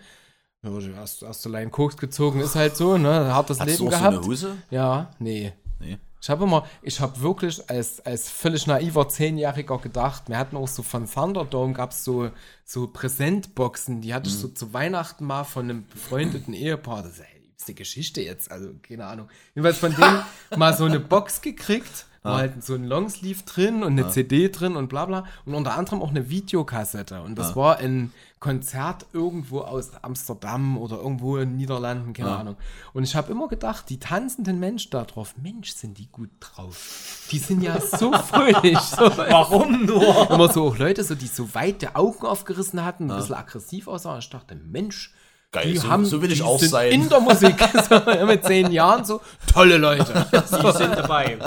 Speaker 2: Ja, die erste, erste Line Koks gezogen, ist halt so, ne? Hartes
Speaker 3: Hast du
Speaker 2: Leben
Speaker 3: auch so
Speaker 2: gehabt.
Speaker 3: eine Hose?
Speaker 2: ja, nee.
Speaker 3: Nee.
Speaker 2: Ich habe immer, ich habe wirklich als, als völlig naiver Zehnjähriger gedacht, wir hatten auch so von Thunderdome, gab es so, so Präsentboxen, die hatte ich so zu Weihnachten mal von einem befreundeten Ehepaar. Das ist ja die liebste Geschichte jetzt, also keine Ahnung. Jedenfalls von denen mal so eine Box gekriegt, war halt so ein Longsleeve drin und eine CD drin und bla bla. Und unter anderem auch eine Videokassette. Und das war ein Konzert irgendwo aus Amsterdam oder irgendwo in den Niederlanden, keine Ahnung. Und ich habe immer gedacht, die tanzenden Menschen da drauf, Mensch, sind die gut drauf. Die sind ja so fröhlich. So,
Speaker 1: Warum nur?
Speaker 2: immer so auch Leute, so, die so weite Augen aufgerissen hatten, ein bisschen aggressiv aussahen. Ich dachte, Mensch,
Speaker 3: Geil,
Speaker 2: die
Speaker 3: so-
Speaker 2: haben,
Speaker 3: so will ich auch sein.
Speaker 2: In der Musik, so, mit zehn Jahren so, tolle Leute.
Speaker 1: Die sind dabei.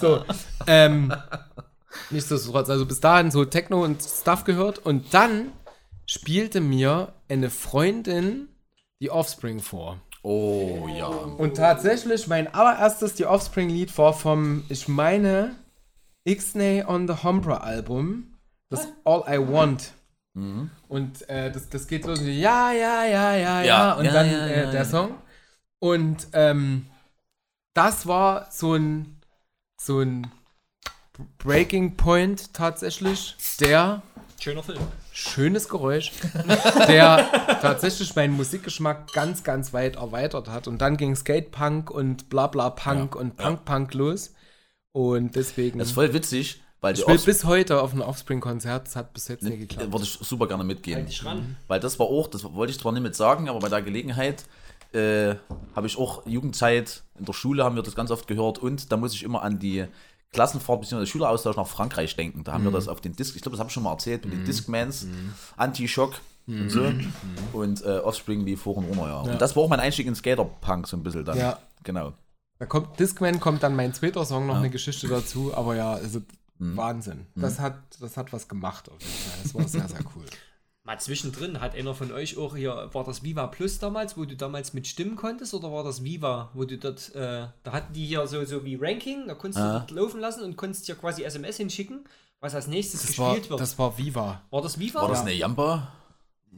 Speaker 2: So, ähm, nichtsdestotrotz, also bis dahin so Techno und Stuff gehört und dann spielte mir eine Freundin die Offspring vor.
Speaker 3: Oh ja.
Speaker 2: Und tatsächlich, mein allererstes die Offspring-Lied war vom, ich meine, Ixnay on the Humbra Album, das All I Want. Und äh, das, das geht los, mit ja, ja, ja, ja, ja,
Speaker 3: Ja,
Speaker 2: und
Speaker 3: ja,
Speaker 2: dann
Speaker 3: ja,
Speaker 2: äh,
Speaker 3: ja,
Speaker 2: der
Speaker 3: ja.
Speaker 2: Song. Und ähm, das war so ein, so ein Breaking Point tatsächlich, der
Speaker 1: Schöner Film.
Speaker 2: Schönes Geräusch, der tatsächlich meinen Musikgeschmack ganz, ganz weit erweitert hat. Und dann ging Skatepunk und Blabla Punk
Speaker 3: Ja,
Speaker 2: und
Speaker 3: ja.
Speaker 2: Punk Punk los. Und deswegen.
Speaker 3: Das ist voll witzig, weil die
Speaker 2: ich will bis heute auf ein Offspring-Konzert, das hat bis jetzt nicht geklappt.
Speaker 3: würde ich super gerne mitgehen.
Speaker 1: Halt dich ran.
Speaker 3: Weil das war auch, das wollte ich zwar nicht mit sagen, aber bei der Gelegenheit äh, habe ich auch Jugendzeit in der Schule, haben wir das ganz oft gehört und da muss ich immer an die Klassenfahrt bzw. Schüleraustausch nach Frankreich denken. Da haben wir das auf den Disc, ich glaube, das habe ich schon mal erzählt, mit den Discmans, Anti-Shock und so. Und äh, Offspring lief vor und runter, ja. Und das war auch mein Einstieg in Skaterpunk so ein bisschen dann.
Speaker 2: Ja.
Speaker 3: Genau.
Speaker 2: Da kommt Discman, kommt dann mein zweiter Song noch eine Geschichte dazu, aber ja, also
Speaker 3: Mhm.
Speaker 2: Wahnsinn. Das hat, das hat was gemacht auf jeden Fall. Das war sehr, sehr cool.
Speaker 1: Mal zwischendrin, hat einer von euch auch hier, war das Viva Plus damals, wo du damals mit stimmen konntest, oder war das Viva, wo du dort, äh, da hatten die hier so, so wie Ranking, da konntest
Speaker 3: Ah.
Speaker 1: du laufen lassen und konntest dir quasi SMS hinschicken, was als nächstes
Speaker 2: Das war,
Speaker 1: gespielt wird.
Speaker 2: das war Viva.
Speaker 1: war das Viva?
Speaker 3: War das eine Jamba?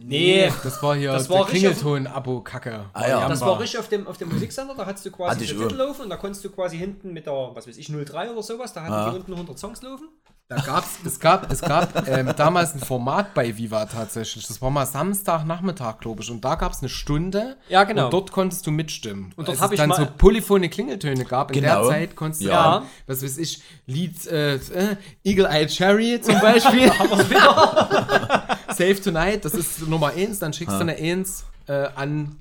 Speaker 1: Nee,
Speaker 2: Das war hier
Speaker 1: Das
Speaker 2: der
Speaker 1: war auf-
Speaker 2: Klingelton-Abo-Kacke.
Speaker 3: Ah ja.
Speaker 1: das war richtig auf dem, auf dem Musiksender, da hattest du quasi den. Titel laufen und da konntest du quasi hinten mit der, was weiß ich, 03 oder sowas, da hatten
Speaker 3: Ah.
Speaker 1: die unten 100 Songs laufen.
Speaker 2: Da gab's, es gab, es gab ähm, damals ein Format bei Viva tatsächlich. Das war mal Samstagnachmittag, glaube ich. Und da gab es eine Stunde.
Speaker 1: Ja, genau.
Speaker 2: Und dort konntest du mitstimmen.
Speaker 1: Und dort
Speaker 2: Als
Speaker 1: hab
Speaker 2: es
Speaker 1: ich
Speaker 2: dann
Speaker 1: mal-
Speaker 2: so polyphone Klingeltöne gab. In
Speaker 3: Genau.
Speaker 2: der Zeit konntest du
Speaker 3: Ja.
Speaker 2: was weiß ich, Lied äh, äh, Eagle Eye Cherry zum Beispiel. Save Tonight, das ist Nummer 1. Dann schickst du eine 1 äh, an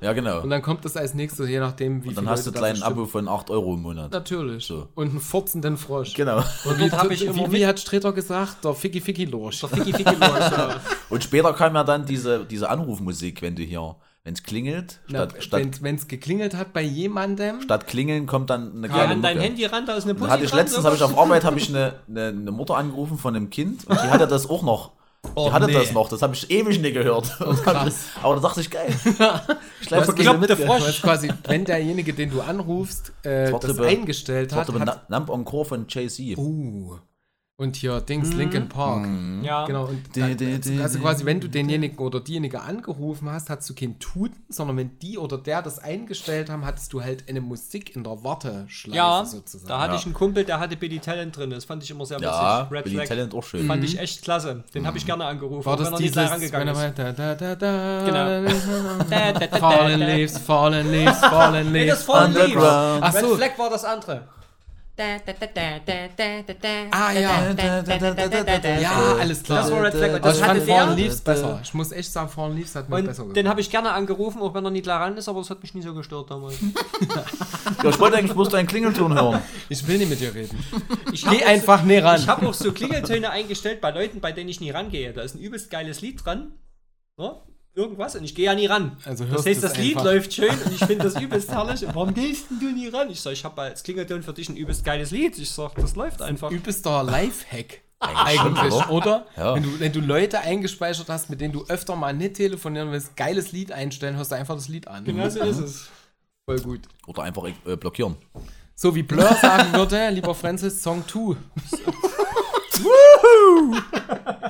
Speaker 3: Ja, genau.
Speaker 2: und dann kommt das als nächstes, je nachdem, wie
Speaker 3: Und dann
Speaker 2: viele
Speaker 3: hast du
Speaker 2: Leute
Speaker 3: ein kleines
Speaker 2: das
Speaker 3: Abo von 8 Euro im Monat.
Speaker 2: Natürlich.
Speaker 3: So.
Speaker 2: Und einen furzenden Frosch.
Speaker 3: Genau.
Speaker 2: Und wie,
Speaker 1: hab ich immer
Speaker 2: wie, wie hat Streter gesagt? Der Ficky Ficky Lorsch.
Speaker 1: Der Ficky Ficky Lorsch, ja.
Speaker 3: Und später kam ja dann diese, diese Anrufmusik, wenn du hier, wenn es klingelt, statt, statt,
Speaker 2: Wenn es geklingelt hat bei jemandem,
Speaker 3: statt klingeln kommt dann eine
Speaker 1: Ja,
Speaker 3: kleine
Speaker 1: an dein. Handy ran, da ist eine Pussy
Speaker 3: hatte ich letztens, habe ich auf Arbeit, habe ich eine, eine, eine Mutter angerufen von einem Kind und die hatte das auch noch. Die
Speaker 2: Oh,
Speaker 3: hatte
Speaker 2: nee.
Speaker 3: das noch, das habe ich ewig nicht gehört. Aber da dachte ich, geil. Ich das mit.
Speaker 2: du
Speaker 1: Frosch.
Speaker 2: quasi, wenn derjenige, den du anrufst, äh, das
Speaker 3: be-
Speaker 2: eingestellt hat,
Speaker 3: Warte,
Speaker 2: hat
Speaker 3: Nump Encore von Jay-Z.
Speaker 2: uh, Und hier Dings, Linkin Park.
Speaker 1: Ja.
Speaker 2: Genau, und
Speaker 3: di-
Speaker 2: also quasi, wenn du denjenigen oder diejenige angerufen hast, hast du kein Tuten, sondern wenn die oder der das eingestellt haben, hattest du halt eine Musik in der Warteschleife
Speaker 1: Ja,
Speaker 2: sozusagen.
Speaker 1: da hatte
Speaker 3: Ja.
Speaker 1: ich einen Kumpel, der hatte Billy Talent drin. Das fand ich immer sehr
Speaker 3: Ja,
Speaker 1: witzig. Red
Speaker 3: Billy
Speaker 1: Flag.
Speaker 3: Talent auch schön.
Speaker 1: Fand ich echt klasse. Den habe ich gerne angerufen,
Speaker 2: War das
Speaker 1: wenn er nicht rangegangen
Speaker 2: er
Speaker 1: ist.
Speaker 2: mal da, da, da, da,
Speaker 1: Genau. Da, da, da,
Speaker 2: Fallen
Speaker 1: da, da.
Speaker 2: Leaves, Fallen Leaves, Fallen
Speaker 1: Nee,
Speaker 2: Leaves.
Speaker 1: das Fallen Leaves.
Speaker 3: Underground.
Speaker 2: Ach so.
Speaker 1: Red Flag war das andere.
Speaker 2: Ah ja, ja, alles klar.
Speaker 1: Das war Red Flag. Und das
Speaker 2: ich
Speaker 1: hatte
Speaker 2: fand Fallen. Leaves besser. Ich muss echt sagen, Fallen Leaves hat mir besser gefallen.
Speaker 1: den habe ich gerne angerufen, auch wenn er nicht klar ran ist, aber das hat mich nie so gestört damals.
Speaker 3: Ja, ich wollte eigentlich bloß deinen Klingelton hören.
Speaker 2: Ich will nicht mit dir reden.
Speaker 1: Ich hab
Speaker 2: Geh
Speaker 1: auch so-
Speaker 2: einfach näher ran.
Speaker 1: Ich habe auch so Klingeltöne eingestellt bei Leuten, bei denen ich nie rangehe. Da ist ein übelst geiles Lied dran. Irgendwas und ich gehe ja nie ran.
Speaker 2: Also
Speaker 1: das heißt, das Lied
Speaker 2: einfach.
Speaker 1: läuft schön und ich finde das übelst herrlich. Und Warum gehst denn du nie ran? Ich sage, ich habe als Klingelton für dich ein übelst geiles Lied. Ich sage, das läuft einfach.
Speaker 2: übelster Lifehack.
Speaker 3: Eigentlich schon,
Speaker 2: Eigentlich,
Speaker 3: oder?
Speaker 2: oder?
Speaker 3: Ja.
Speaker 2: Wenn, du, wenn du Leute eingespeichert hast, mit denen du öfter mal nicht telefonieren willst, geiles Lied einstellen, hörst du einfach das Lied an.
Speaker 1: Genau so ist es.
Speaker 2: Voll gut.
Speaker 3: Oder einfach äh, blockieren.
Speaker 2: So wie Blur sagen würde, lieber Francis, Song 2.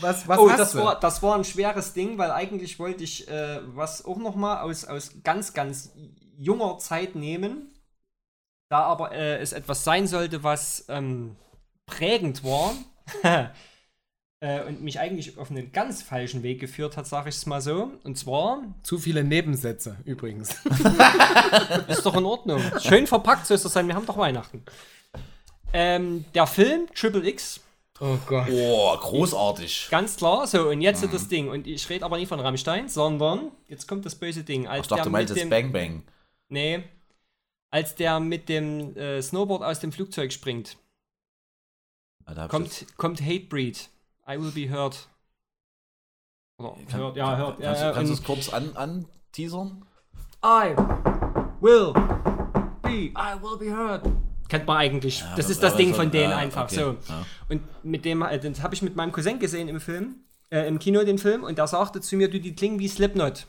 Speaker 2: was was
Speaker 1: Oh,
Speaker 2: hast
Speaker 1: das
Speaker 2: du?
Speaker 1: war, das war ein schweres Ding, weil eigentlich wollte ich äh, was auch noch mal aus, aus ganz, ganz junger Zeit nehmen. Da aber äh, es etwas sein sollte, was ähm, prägend war äh, und mich eigentlich auf einen ganz falschen Weg geführt hat, sage ich es mal so. Und zwar,
Speaker 2: Zu viele Nebensätze übrigens.
Speaker 1: ist doch in Ordnung. Schön verpackt soll es sein, wir haben doch Weihnachten. Ähm, der Film Triple X
Speaker 2: Oh Gott.
Speaker 3: Oh, großartig.
Speaker 1: Ganz klar, so und jetzt
Speaker 3: Mhm.
Speaker 1: das Ding. Und ich rede aber nicht von Rammstein, sondern jetzt kommt das böse Ding. Als
Speaker 3: Ich dachte, du meinst jetzt Bang Bang.
Speaker 1: Nee. Als der mit dem äh, Snowboard aus dem Flugzeug springt,
Speaker 3: Ah, da hab ich
Speaker 1: kommt, kommt Hatebreed. I will be heard. Oder
Speaker 3: Kann-
Speaker 1: hört, ja, hört.
Speaker 3: Kannst,
Speaker 1: ja,
Speaker 3: du- kannst du
Speaker 1: und
Speaker 3: es kurz an, an teasern?
Speaker 1: I will be, I will be heard. Kennt man eigentlich.
Speaker 3: Ja,
Speaker 1: das
Speaker 3: aber-
Speaker 1: ist das Ding
Speaker 3: so-
Speaker 1: von denen
Speaker 3: ah,
Speaker 1: einfach
Speaker 3: okay,
Speaker 1: so.
Speaker 3: ja.
Speaker 1: Und mit dem, äh, das habe ich mit meinem Cousin gesehen im Film, äh, im Kino den Film, und der sagte zu mir, du, die klingen wie Slipknot.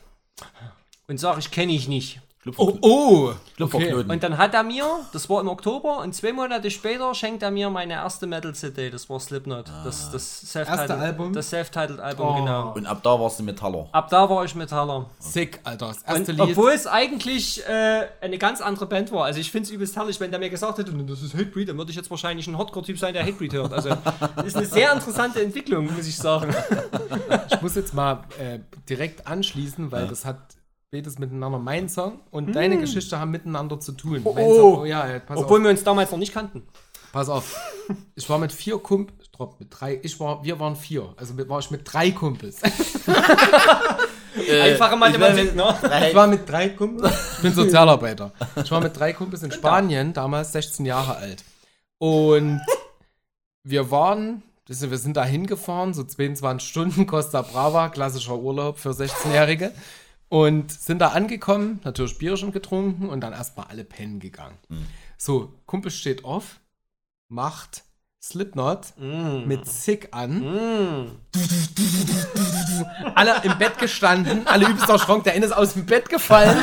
Speaker 1: Und sag ich, kenne ich nicht.
Speaker 3: Schlüpfer,
Speaker 2: Oh!
Speaker 3: Schlüpferknoten.
Speaker 1: Und dann hat er mir, das war im Oktober, und zwei Monate später schenkt er mir meine erste Metal-CD, das war Slipknot. Das, das Self-Titled
Speaker 2: Erste Album?
Speaker 1: Das Self-Titled Album,
Speaker 2: Oh.
Speaker 1: genau.
Speaker 3: Und ab da warst du Metaller.
Speaker 1: Ab da war ich Metaller.
Speaker 2: Sick, Alter. Das
Speaker 1: Und
Speaker 2: erste Lied.
Speaker 1: obwohl es eigentlich äh, eine ganz andere Band war. Also ich finde es übelst herrlich, wenn der mir gesagt hätte, das ist Hatebreed, dann würde ich jetzt wahrscheinlich ein Hardcore-Typ sein, der Hatebreed hört. Also das ist eine sehr interessante Entwicklung, muss ich sagen.
Speaker 2: Ich muss jetzt mal äh, direkt anschließen, weil das hat beides miteinander mein Song und deine Geschichte haben miteinander zu tun. Mein
Speaker 1: oh.
Speaker 2: Song, oh ja, ja, pass
Speaker 1: Obwohl
Speaker 2: auf.
Speaker 1: wir uns damals noch nicht kannten.
Speaker 2: Pass auf. Ich war mit vier Kumpels, mit drei, ich war, wir waren vier. Also mit, war ich mit drei Kumpels.
Speaker 1: Einfache Mathematik, ne?
Speaker 2: Ich war mit drei Kumpels. Ich bin Sozialarbeiter. Ich war mit drei Kumpels in Spanien, damals 16 Jahre alt. Und wir waren, das ist- wir sind da hingefahren, so 22 Stunden, Costa Brava, klassischer Urlaub für 16-Jährige. Und sind da angekommen, natürlich Bierchen getrunken und dann erstmal alle pennen gegangen. So, Kumpel steht auf, macht Slipknot mit Sick an.
Speaker 1: Mm.
Speaker 2: Alle im Bett gestanden, alle übelst erschrocken, der eine ist aus dem Bett gefallen.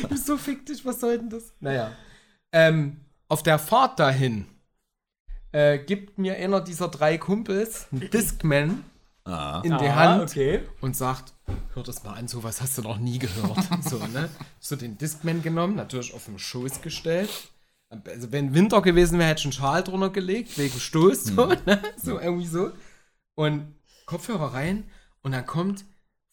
Speaker 2: du bist so fick dich, was soll denn das? Naja. Ähm, auf der Fahrt dahin äh, gibt mir einer dieser drei Kumpels einen Discman
Speaker 3: Ah.
Speaker 2: in die
Speaker 1: Ah,
Speaker 2: Hand
Speaker 1: okay.
Speaker 2: und sagt, hör das mal an, sowas hast du noch nie gehört. so, ne? So den Discman genommen, natürlich auf den Schoß gestellt. Also wenn Winter gewesen wäre, hätte ich einen Schal drunter gelegt, wegen Stoß, so, ne? so irgendwie so. Und Kopfhörer rein und dann kommt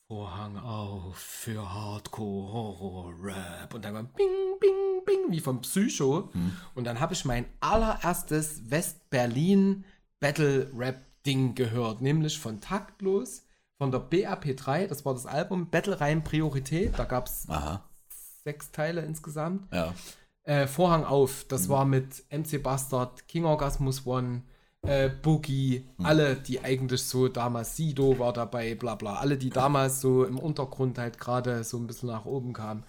Speaker 2: Vorhang auf für Hardcore, Horror, Rap. Und dann war Bing, Bing, Bing, wie vom Psycho. Und dann habe ich mein allererstes West-Berlin Battle-Rap-Ding gehört, nämlich von Taktlos, von der BAP3, das war das Album Battle Rein Priorität, da gab es sechs Teile insgesamt.
Speaker 3: Ja.
Speaker 2: Äh, Vorhang auf, das
Speaker 3: Mhm.
Speaker 2: war mit MC Bastard, King Orgasmus One, äh, Boogie,
Speaker 3: Mhm.
Speaker 2: alle, die eigentlich so damals, Sido war dabei, bla bla, alle, die damals so im Untergrund halt gerade so ein bisschen nach oben kamen.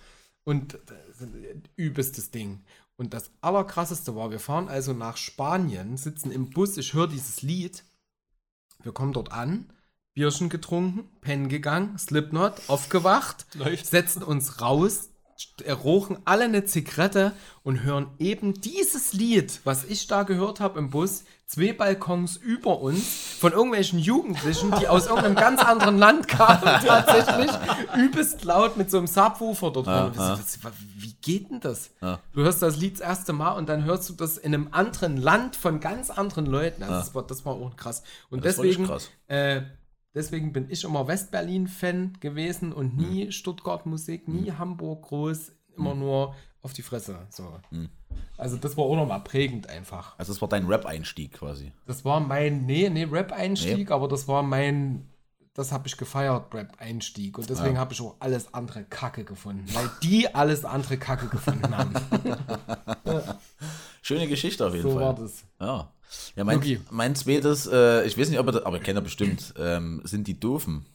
Speaker 2: Und ein übelstes Ding. Und das Allerkrasseste war, wir fahren also nach Spanien, sitzen im Bus, ich höre dieses Lied, wir kommen dort an, Bierchen getrunken, pennen gegangen, Slipknot, aufgewacht,
Speaker 1: Läuft.
Speaker 2: setzen uns raus, rochen alle eine Zigarette und hören eben dieses Lied, was ich da gehört habe im Bus, zwei Balkons über uns, von irgendwelchen Jugendlichen, die aus irgendeinem ganz anderen Land kamen, tatsächlich, übelst laut mit so einem Subwoofer dort drin.
Speaker 3: ja.
Speaker 2: Das- Wie geht denn das?
Speaker 3: Ja.
Speaker 2: Du hörst das Lied das erste Mal und dann hörst du das in einem anderen Land von ganz anderen Leuten. Das, war, das war auch krass. Und deswegen,
Speaker 3: krass.
Speaker 2: äh, deswegen bin ich immer Westberlin-Fan gewesen und nie
Speaker 3: Hm.
Speaker 2: Stuttgart-Musik, nie Hamburg groß, immer nur auf die Fresse. So.
Speaker 3: Hm.
Speaker 2: Also das war auch nochmal prägend einfach.
Speaker 3: Also das war dein Rap-Einstieg quasi.
Speaker 2: Das war mein, nee, nee, Rap-Einstieg, aber das war mein, das habe ich gefeiert, Rap-Einstieg. Und deswegen habe ich auch alles andere Kacke gefunden, weil die alles andere Kacke gefunden haben.
Speaker 3: Schöne Geschichte auf jeden
Speaker 2: So
Speaker 3: Fall.
Speaker 2: war das.
Speaker 3: Ja. Ja, mein,
Speaker 2: Luki.
Speaker 3: mein zweites, äh, ich weiß nicht, ob ihr das, aber kennt ihr bestimmt, ähm, sind die Doofen.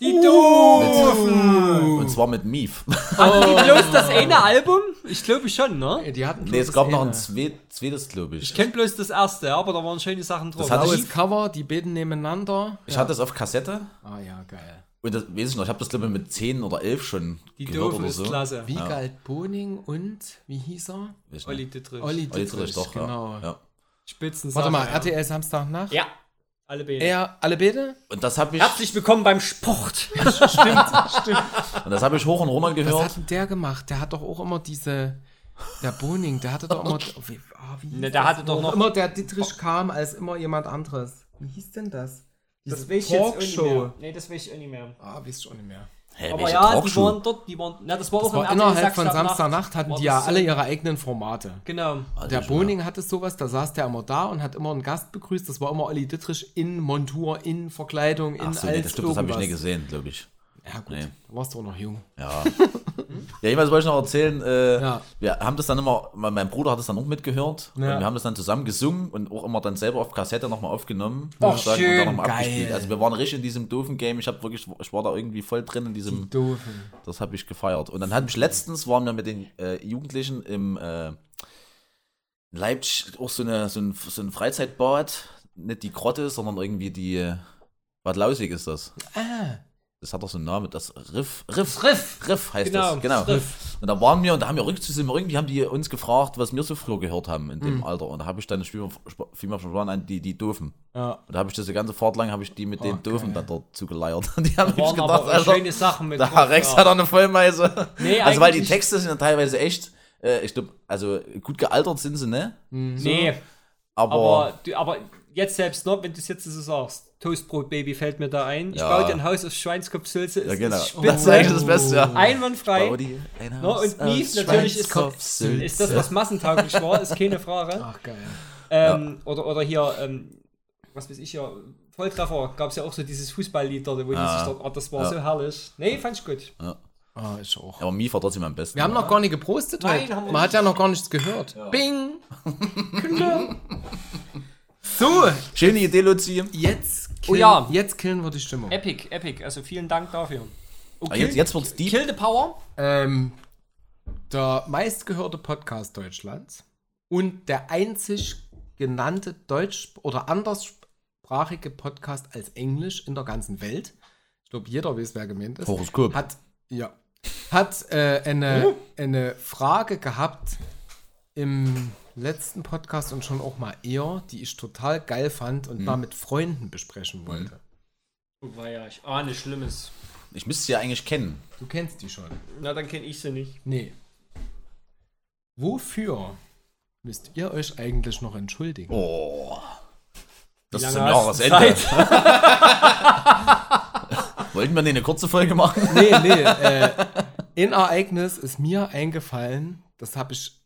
Speaker 1: Die Doofen!
Speaker 3: Und zwar mit Mief.
Speaker 1: Hatten die bloß das eine Album? Ich glaube schon, ne?
Speaker 2: Die hatten
Speaker 3: nee, es gab noch ein zweit, zweites, glaube ich.
Speaker 1: Ich kenne bloß das erste, aber da waren schöne Sachen drauf.
Speaker 3: Das hatte
Speaker 2: blaues
Speaker 3: ich-
Speaker 2: Cover, die beten nebeneinander.
Speaker 3: Ich hatte das auf Kassette
Speaker 2: Ah ja, geil.
Speaker 3: und das weiß ich noch, ich habe das glaube ich mit 10 oder 11 schon
Speaker 1: die
Speaker 3: gehört
Speaker 1: Doofen
Speaker 3: oder
Speaker 1: ist
Speaker 3: so.
Speaker 1: klasse.
Speaker 2: Wiegald Boning und, wie hieß er?
Speaker 1: Olli. Dittrich.
Speaker 2: Olli
Speaker 3: Olli
Speaker 2: Dittrich,
Speaker 3: Dittrich, doch,
Speaker 2: genau.
Speaker 3: ja. Ja.
Speaker 1: Spitzen
Speaker 2: Warte mal,
Speaker 1: ja.
Speaker 2: RTL Samstag nach?
Speaker 1: Ja, alle Bene.
Speaker 2: Er, alle Bete?
Speaker 3: Und das habe ich,
Speaker 1: Herzlich willkommen beim Sport.
Speaker 3: und das habe ich hoch und runter
Speaker 2: Was
Speaker 3: gehört.
Speaker 2: hat denn der gemacht? Der hat doch auch immer diese, der Boning, der hatte doch immer, wie, ah, wie
Speaker 1: Ne, der hatte doch noch-
Speaker 2: immer der Dietrich kam als immer jemand anderes. Wie hieß denn das? Diese
Speaker 1: Das weiß ich jetzt auch nicht
Speaker 2: Talkshow.
Speaker 1: mehr. Nee, das weiß ich auch nicht mehr.
Speaker 2: Ah, wisst ihr auch nicht mehr.
Speaker 3: Hä,
Speaker 1: Aber ja, die
Speaker 3: Talkshow?
Speaker 1: waren dort, die waren, na, das war
Speaker 2: Das
Speaker 1: auch
Speaker 2: war
Speaker 1: im
Speaker 2: innerhalb von
Speaker 1: Samstagnacht.
Speaker 2: Hatten die ja
Speaker 1: so-
Speaker 2: alle ihre eigenen Formate.
Speaker 1: Genau.
Speaker 3: Ah,
Speaker 2: Der Boning hatte sowas, da saß der immer da und hat immer einen Gast begrüßt. Das war immer Olli Dittrich in Montur, in Verkleidung, in
Speaker 3: Ach so, nee, das stimmt, das habe ich
Speaker 2: irgendwas.
Speaker 3: nie gesehen, glaube ich.
Speaker 2: Ja gut,
Speaker 3: Nee.
Speaker 2: da warst du auch noch jung.
Speaker 3: Ja. ja, jedenfalls wollte ich noch erzählen, äh,
Speaker 2: Ja.
Speaker 3: wir haben das dann immer, mein Bruder hat das dann auch mitgehört
Speaker 2: Ja.
Speaker 3: und wir haben das dann zusammen gesungen und auch immer dann selber auf Kassette nochmal aufgenommen. Ich sagen,
Speaker 1: schön,
Speaker 3: und dann noch mal
Speaker 2: geil.
Speaker 3: abgespielt. Also wir waren richtig in diesem doofen Game, ich habe wirklich, ich war da irgendwie voll drin in diesem,
Speaker 2: Doofen.
Speaker 3: das habe ich gefeiert. Und dann hatte ich letztens, waren wir mit den äh, Jugendlichen im äh, Leipzig auch so, eine, so, ein, so ein Freizeitbad, nicht die Grotte, sondern irgendwie die, äh, Bad Lausig ist das.
Speaker 2: Ah,
Speaker 3: Das hat doch so einen Namen, das Riff, Riff,
Speaker 1: Riff.
Speaker 3: Riff heißt
Speaker 1: Genau,
Speaker 3: das, genau.
Speaker 1: Riff.
Speaker 3: Und da waren wir und da haben wir wir irgendwie haben die uns gefragt, was wir so früher gehört haben in
Speaker 2: Mhm.
Speaker 3: dem Alter. Und da habe ich dann viel mehr schon an die, die Doofen.
Speaker 2: ja.
Speaker 3: Und da habe ich das die ganze Fahrt lang habe ich die mit den
Speaker 2: Oh,
Speaker 3: Doofen dann dort zugeleiert. Und die haben mich gedacht,
Speaker 1: aber auch
Speaker 3: Alter,
Speaker 1: schöne Sachen mit
Speaker 3: da
Speaker 1: drauf,
Speaker 3: Rex
Speaker 1: ja.
Speaker 3: hat er eine Vollmeise.
Speaker 1: Nee,
Speaker 3: also weil die Texte sind ja teilweise echt, äh, ich glaube, also gut gealtert sind sie, ne?
Speaker 1: Nee,
Speaker 3: Aber,
Speaker 1: aber, aber jetzt selbst noch, wenn du es jetzt so sagst, Toastbrot Baby fällt mir da ein. Ich
Speaker 3: Ja.
Speaker 1: baue dir ein Haus aus Schweinskopfsülze.
Speaker 3: ja
Speaker 1: ist-
Speaker 3: genau.
Speaker 1: ist
Speaker 3: Das ist
Speaker 1: spitze.
Speaker 3: eigentlich das Beste. Ja.
Speaker 1: Einwandfrei.
Speaker 3: Ein
Speaker 1: No, und Mief
Speaker 3: aus
Speaker 1: natürlich ist, ist das, was massentauglich war, ist keine Frage.
Speaker 2: Ach geil.
Speaker 1: Ähm, oder, oder hier, ähm, was weiß ich ja, Volltreffer gab es ja auch so dieses Fußballlied dort, wo die
Speaker 3: Ja.
Speaker 1: sich dort, oh, das war
Speaker 3: Ja.
Speaker 1: so herrlich. Nee, fand ich gut.
Speaker 2: Ah, ich auch.
Speaker 3: Aber Mief war trotzdem am besten.
Speaker 2: Wir haben noch gar nicht geprostet
Speaker 1: Nein,
Speaker 2: heute.
Speaker 1: haben wir
Speaker 2: Man hat ja noch gar nichts gehört. Bing! so,
Speaker 3: Schöne Idee, Luzi.
Speaker 2: jetzt killen,
Speaker 1: Oh ja.
Speaker 2: jetzt killen wir die Stimmung.
Speaker 1: Epic, epic, also vielen Dank dafür. Oh,
Speaker 3: Ah, jetzt, jetzt wird's deep.
Speaker 1: Kill the Power.
Speaker 2: Ähm, der meistgehörte Podcast Deutschlands und der einzig genannte deutsch- oder anderssprachige Podcast als Englisch in der ganzen Welt. Ich glaube, jeder weiß, wer gemeint ist.
Speaker 3: Horoskop.
Speaker 2: Hat, ja, hat äh, eine, eine Frage gehabt im letzten Podcast und schon auch mal eher, die ich total geil fand und mal mit Freunden besprechen wollte.
Speaker 1: Oh, war ja, ich ahne Schlimmes.
Speaker 3: Ich müsste sie ja eigentlich kennen.
Speaker 2: Du kennst die schon.
Speaker 1: Na, dann kenne ich sie nicht.
Speaker 2: Nee. Wofür müsst ihr euch eigentlich noch entschuldigen?
Speaker 3: Oh. Das ist
Speaker 1: du
Speaker 3: Jahresende. Wollten wir nicht eine kurze Folge machen?
Speaker 2: Nee, nee. Äh, ein Ereignis ist mir eingefallen, das habe ich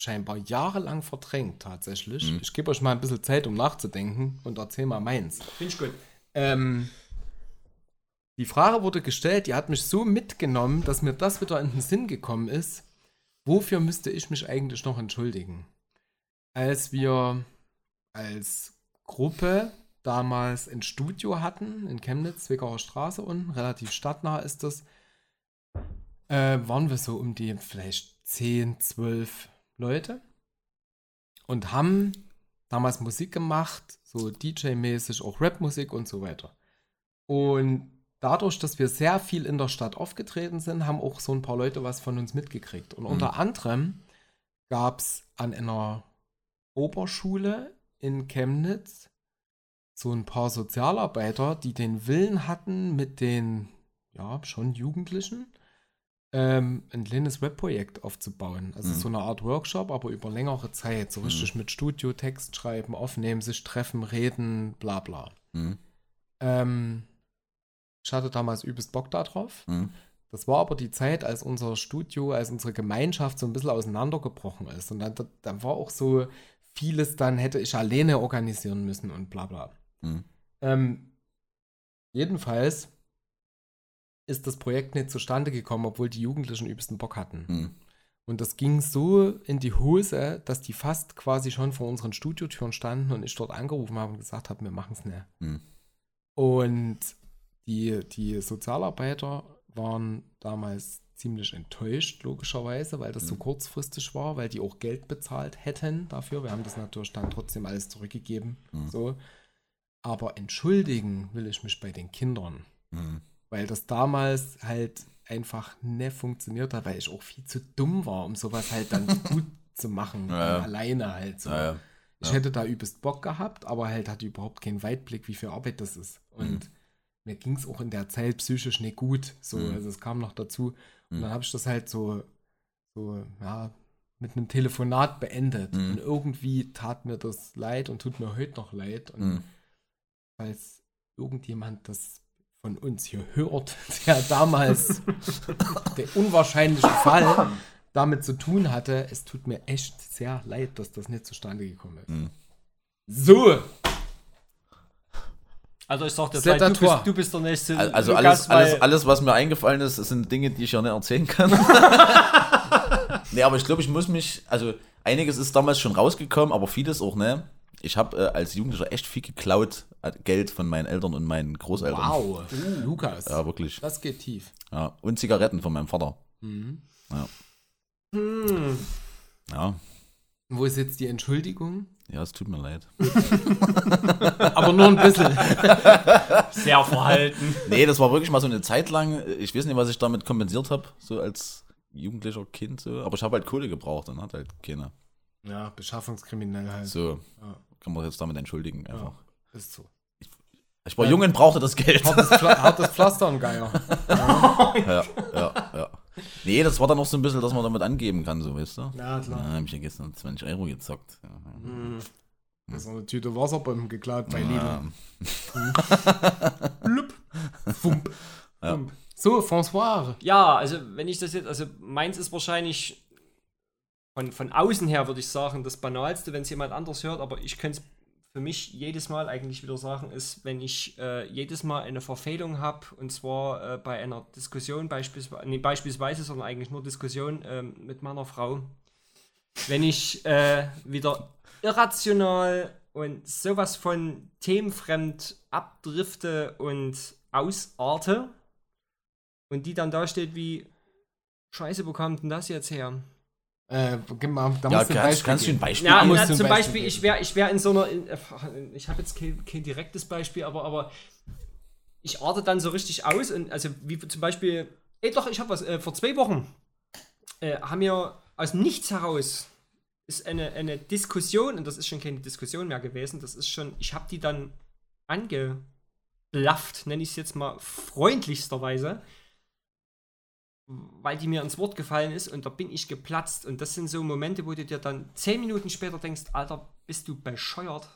Speaker 2: scheinbar jahrelang verdrängt tatsächlich. Ich gebe euch mal ein bisschen Zeit, um nachzudenken und erzähl mal meins.
Speaker 1: Finde ich gut.
Speaker 2: Ähm, die Frage wurde gestellt, die hat mich so mitgenommen, dass mir das wieder in den Sinn gekommen ist. Wofür müsste ich mich eigentlich noch entschuldigen? Als wir als Gruppe damals ein Studio hatten in Chemnitz, Zwickauer Straße unten, relativ stadtnah ist das, äh, waren wir so um die vielleicht 10, 12 Leute und haben damals Musik gemacht, so DJ-mäßig, auch Rap-Musik und so weiter. Und dadurch, dass wir sehr viel in der Stadt aufgetreten sind, haben auch so ein paar Leute was von uns mitgekriegt. Und unter anderem gab es an einer Oberschule in Chemnitz so ein paar Sozialarbeiter, die den Willen hatten, mit den, ja, schon Jugendlichen ähm, ein kleines Webprojekt aufzubauen. Also
Speaker 3: Mhm.
Speaker 2: so eine Art Workshop, aber über längere Zeit. So richtig mit Studio, Text schreiben, aufnehmen, sich treffen, reden, bla bla.
Speaker 3: Mhm.
Speaker 2: Ähm, ich hatte damals übelst Bock darauf.
Speaker 3: Mhm.
Speaker 2: Das war aber die Zeit, als unser Studio, als unsere Gemeinschaft so ein bisschen auseinandergebrochen ist. Und dann, dann war auch so vieles, dann hätte ich alleine organisieren müssen und bla bla.
Speaker 3: Mhm.
Speaker 2: Ähm, jedenfalls ist das Projekt nicht zustande gekommen, obwohl die Jugendlichen übelsten Bock hatten.
Speaker 3: Mhm.
Speaker 2: Und das ging so in die Hose, dass die fast quasi schon vor unseren Studiotüren standen und ich dort angerufen habe und gesagt habe, wir machen es nicht.
Speaker 3: Mhm.
Speaker 2: Und die, die Sozialarbeiter waren damals ziemlich enttäuscht, logischerweise, weil das so kurzfristig war, weil die auch Geld bezahlt hätten dafür. Wir haben das natürlich dann trotzdem alles zurückgegeben. So. Aber entschuldigen will ich mich bei den Kindern,
Speaker 3: Mhm.
Speaker 2: Weil das damals halt einfach nicht funktioniert hat, weil ich auch viel zu dumm war, um sowas halt dann gut zu machen,
Speaker 3: Ja, ja.
Speaker 2: alleine halt so.
Speaker 3: Ja.
Speaker 2: Ich hätte da übelst Bock gehabt, aber halt hatte überhaupt keinen Weitblick, wie viel Arbeit das ist. Und
Speaker 3: Mhm.
Speaker 2: mir ging es auch in der Zeit psychisch nicht gut. So,
Speaker 3: Mhm.
Speaker 2: also es kam noch dazu. Und
Speaker 3: Mhm.
Speaker 2: dann habe ich das halt so, so, ja, mit einem Telefonat beendet.
Speaker 3: Mhm.
Speaker 2: Und irgendwie tat mir das leid und tut mir heute noch leid. Und
Speaker 3: Mhm.
Speaker 2: falls irgendjemand das von uns hier hört, der damals der unwahrscheinliche Fall damit zu tun hatte, es tut mir echt sehr leid, dass das nicht zustande gekommen ist.
Speaker 3: Mhm.
Speaker 2: So,
Speaker 1: Also ich sag dir, gleich, du, bist, du bist der nächste.
Speaker 3: Al- Also
Speaker 1: Lukas,
Speaker 3: alles, alles, alles, was mir eingefallen ist, sind Dinge, die ich ja nicht erzählen kann. nee, aber ich glaube, ich muss mich, also einiges ist damals schon rausgekommen, aber vieles auch, ne? Ich habe äh, als Jugendlicher echt viel geklaut, äh, Geld von meinen Eltern und meinen Großeltern.
Speaker 2: wow, Lukas,
Speaker 3: Ja, wirklich.
Speaker 2: das geht tief.
Speaker 3: Ja. Und Zigaretten von meinem Vater.
Speaker 2: Mhm.
Speaker 3: Ja.
Speaker 1: Hm.
Speaker 3: Ja.
Speaker 2: Wo ist jetzt die Entschuldigung?
Speaker 3: Ja, es tut mir leid.
Speaker 2: Aber nur ein bisschen.
Speaker 1: Sehr verhalten.
Speaker 3: Nee, das war wirklich mal so eine Zeit lang. Ich weiß nicht, was ich damit kompensiert habe, so als jugendlicher Kind. So. Aber ich habe halt Kohle gebraucht und hat halt keine.
Speaker 2: Ja, beschaffungskriminell halt.
Speaker 3: So,
Speaker 2: Ja,
Speaker 3: kann man jetzt damit entschuldigen einfach.
Speaker 2: ist so.
Speaker 3: Ich war jung und brauchte das Geld.
Speaker 2: Hartes, Pfla hartes Pflaster und Geier.
Speaker 3: ja, ja, ja. Nee, das war dann noch so ein bisschen, dass man damit angeben kann, so, weißt du?
Speaker 2: Ja,
Speaker 3: Ja,
Speaker 2: klar.
Speaker 3: hab ich ja gestern 20 Euro gezockt. Ja,
Speaker 2: Da ist noch eine Tüte Wasserbomben geklaut bei Lidl.
Speaker 3: ja.
Speaker 2: Blub. Fump.
Speaker 3: Ja.
Speaker 2: Fump. So, François.
Speaker 1: Ja, also wenn ich das jetzt, also meins ist wahrscheinlich von, von außen her, würde ich sagen, das Banalste, wenn es jemand anders hört, aber ich könnte es für mich jedes Mal eigentlich wieder sagen, ist, wenn ich äh, jedes Mal eine Verfehlung habe, und zwar äh, bei einer Diskussion beispielsweise, nee, beispielsweise, sondern eigentlich nur Diskussion ähm, mit meiner Frau, wenn ich äh, wieder irrational und sowas von themenfremd abdrifte und ausarte und die dann da steht wie Scheiße, wo kam denn das jetzt her?
Speaker 2: Äh, gib mal, da
Speaker 3: Ja,
Speaker 2: musst du ein Beispiel
Speaker 3: kannst du ein. Beispiel
Speaker 1: Ja,
Speaker 2: musst
Speaker 1: na, zum
Speaker 2: Beispiel
Speaker 1: Beispiel, ich wäre ich wär in so einer, in, ich habe jetzt kein, kein direktes Beispiel, aber, aber ich arte dann so richtig aus und also wie zum Beispiel, ey doch, ich habe was, äh, vor zwei Wochen äh, haben wir aus Nichts heraus ist eine, eine Diskussion, und das ist schon keine Diskussion mehr gewesen, das ist schon, ich habe die dann angeblafft, nenne ich es jetzt mal freundlichsterweise, weil die mir ins Wort gefallen ist und da bin ich geplatzt. Und das sind so Momente, wo du dir dann zehn Minuten später denkst, Alter, bist du bescheuert?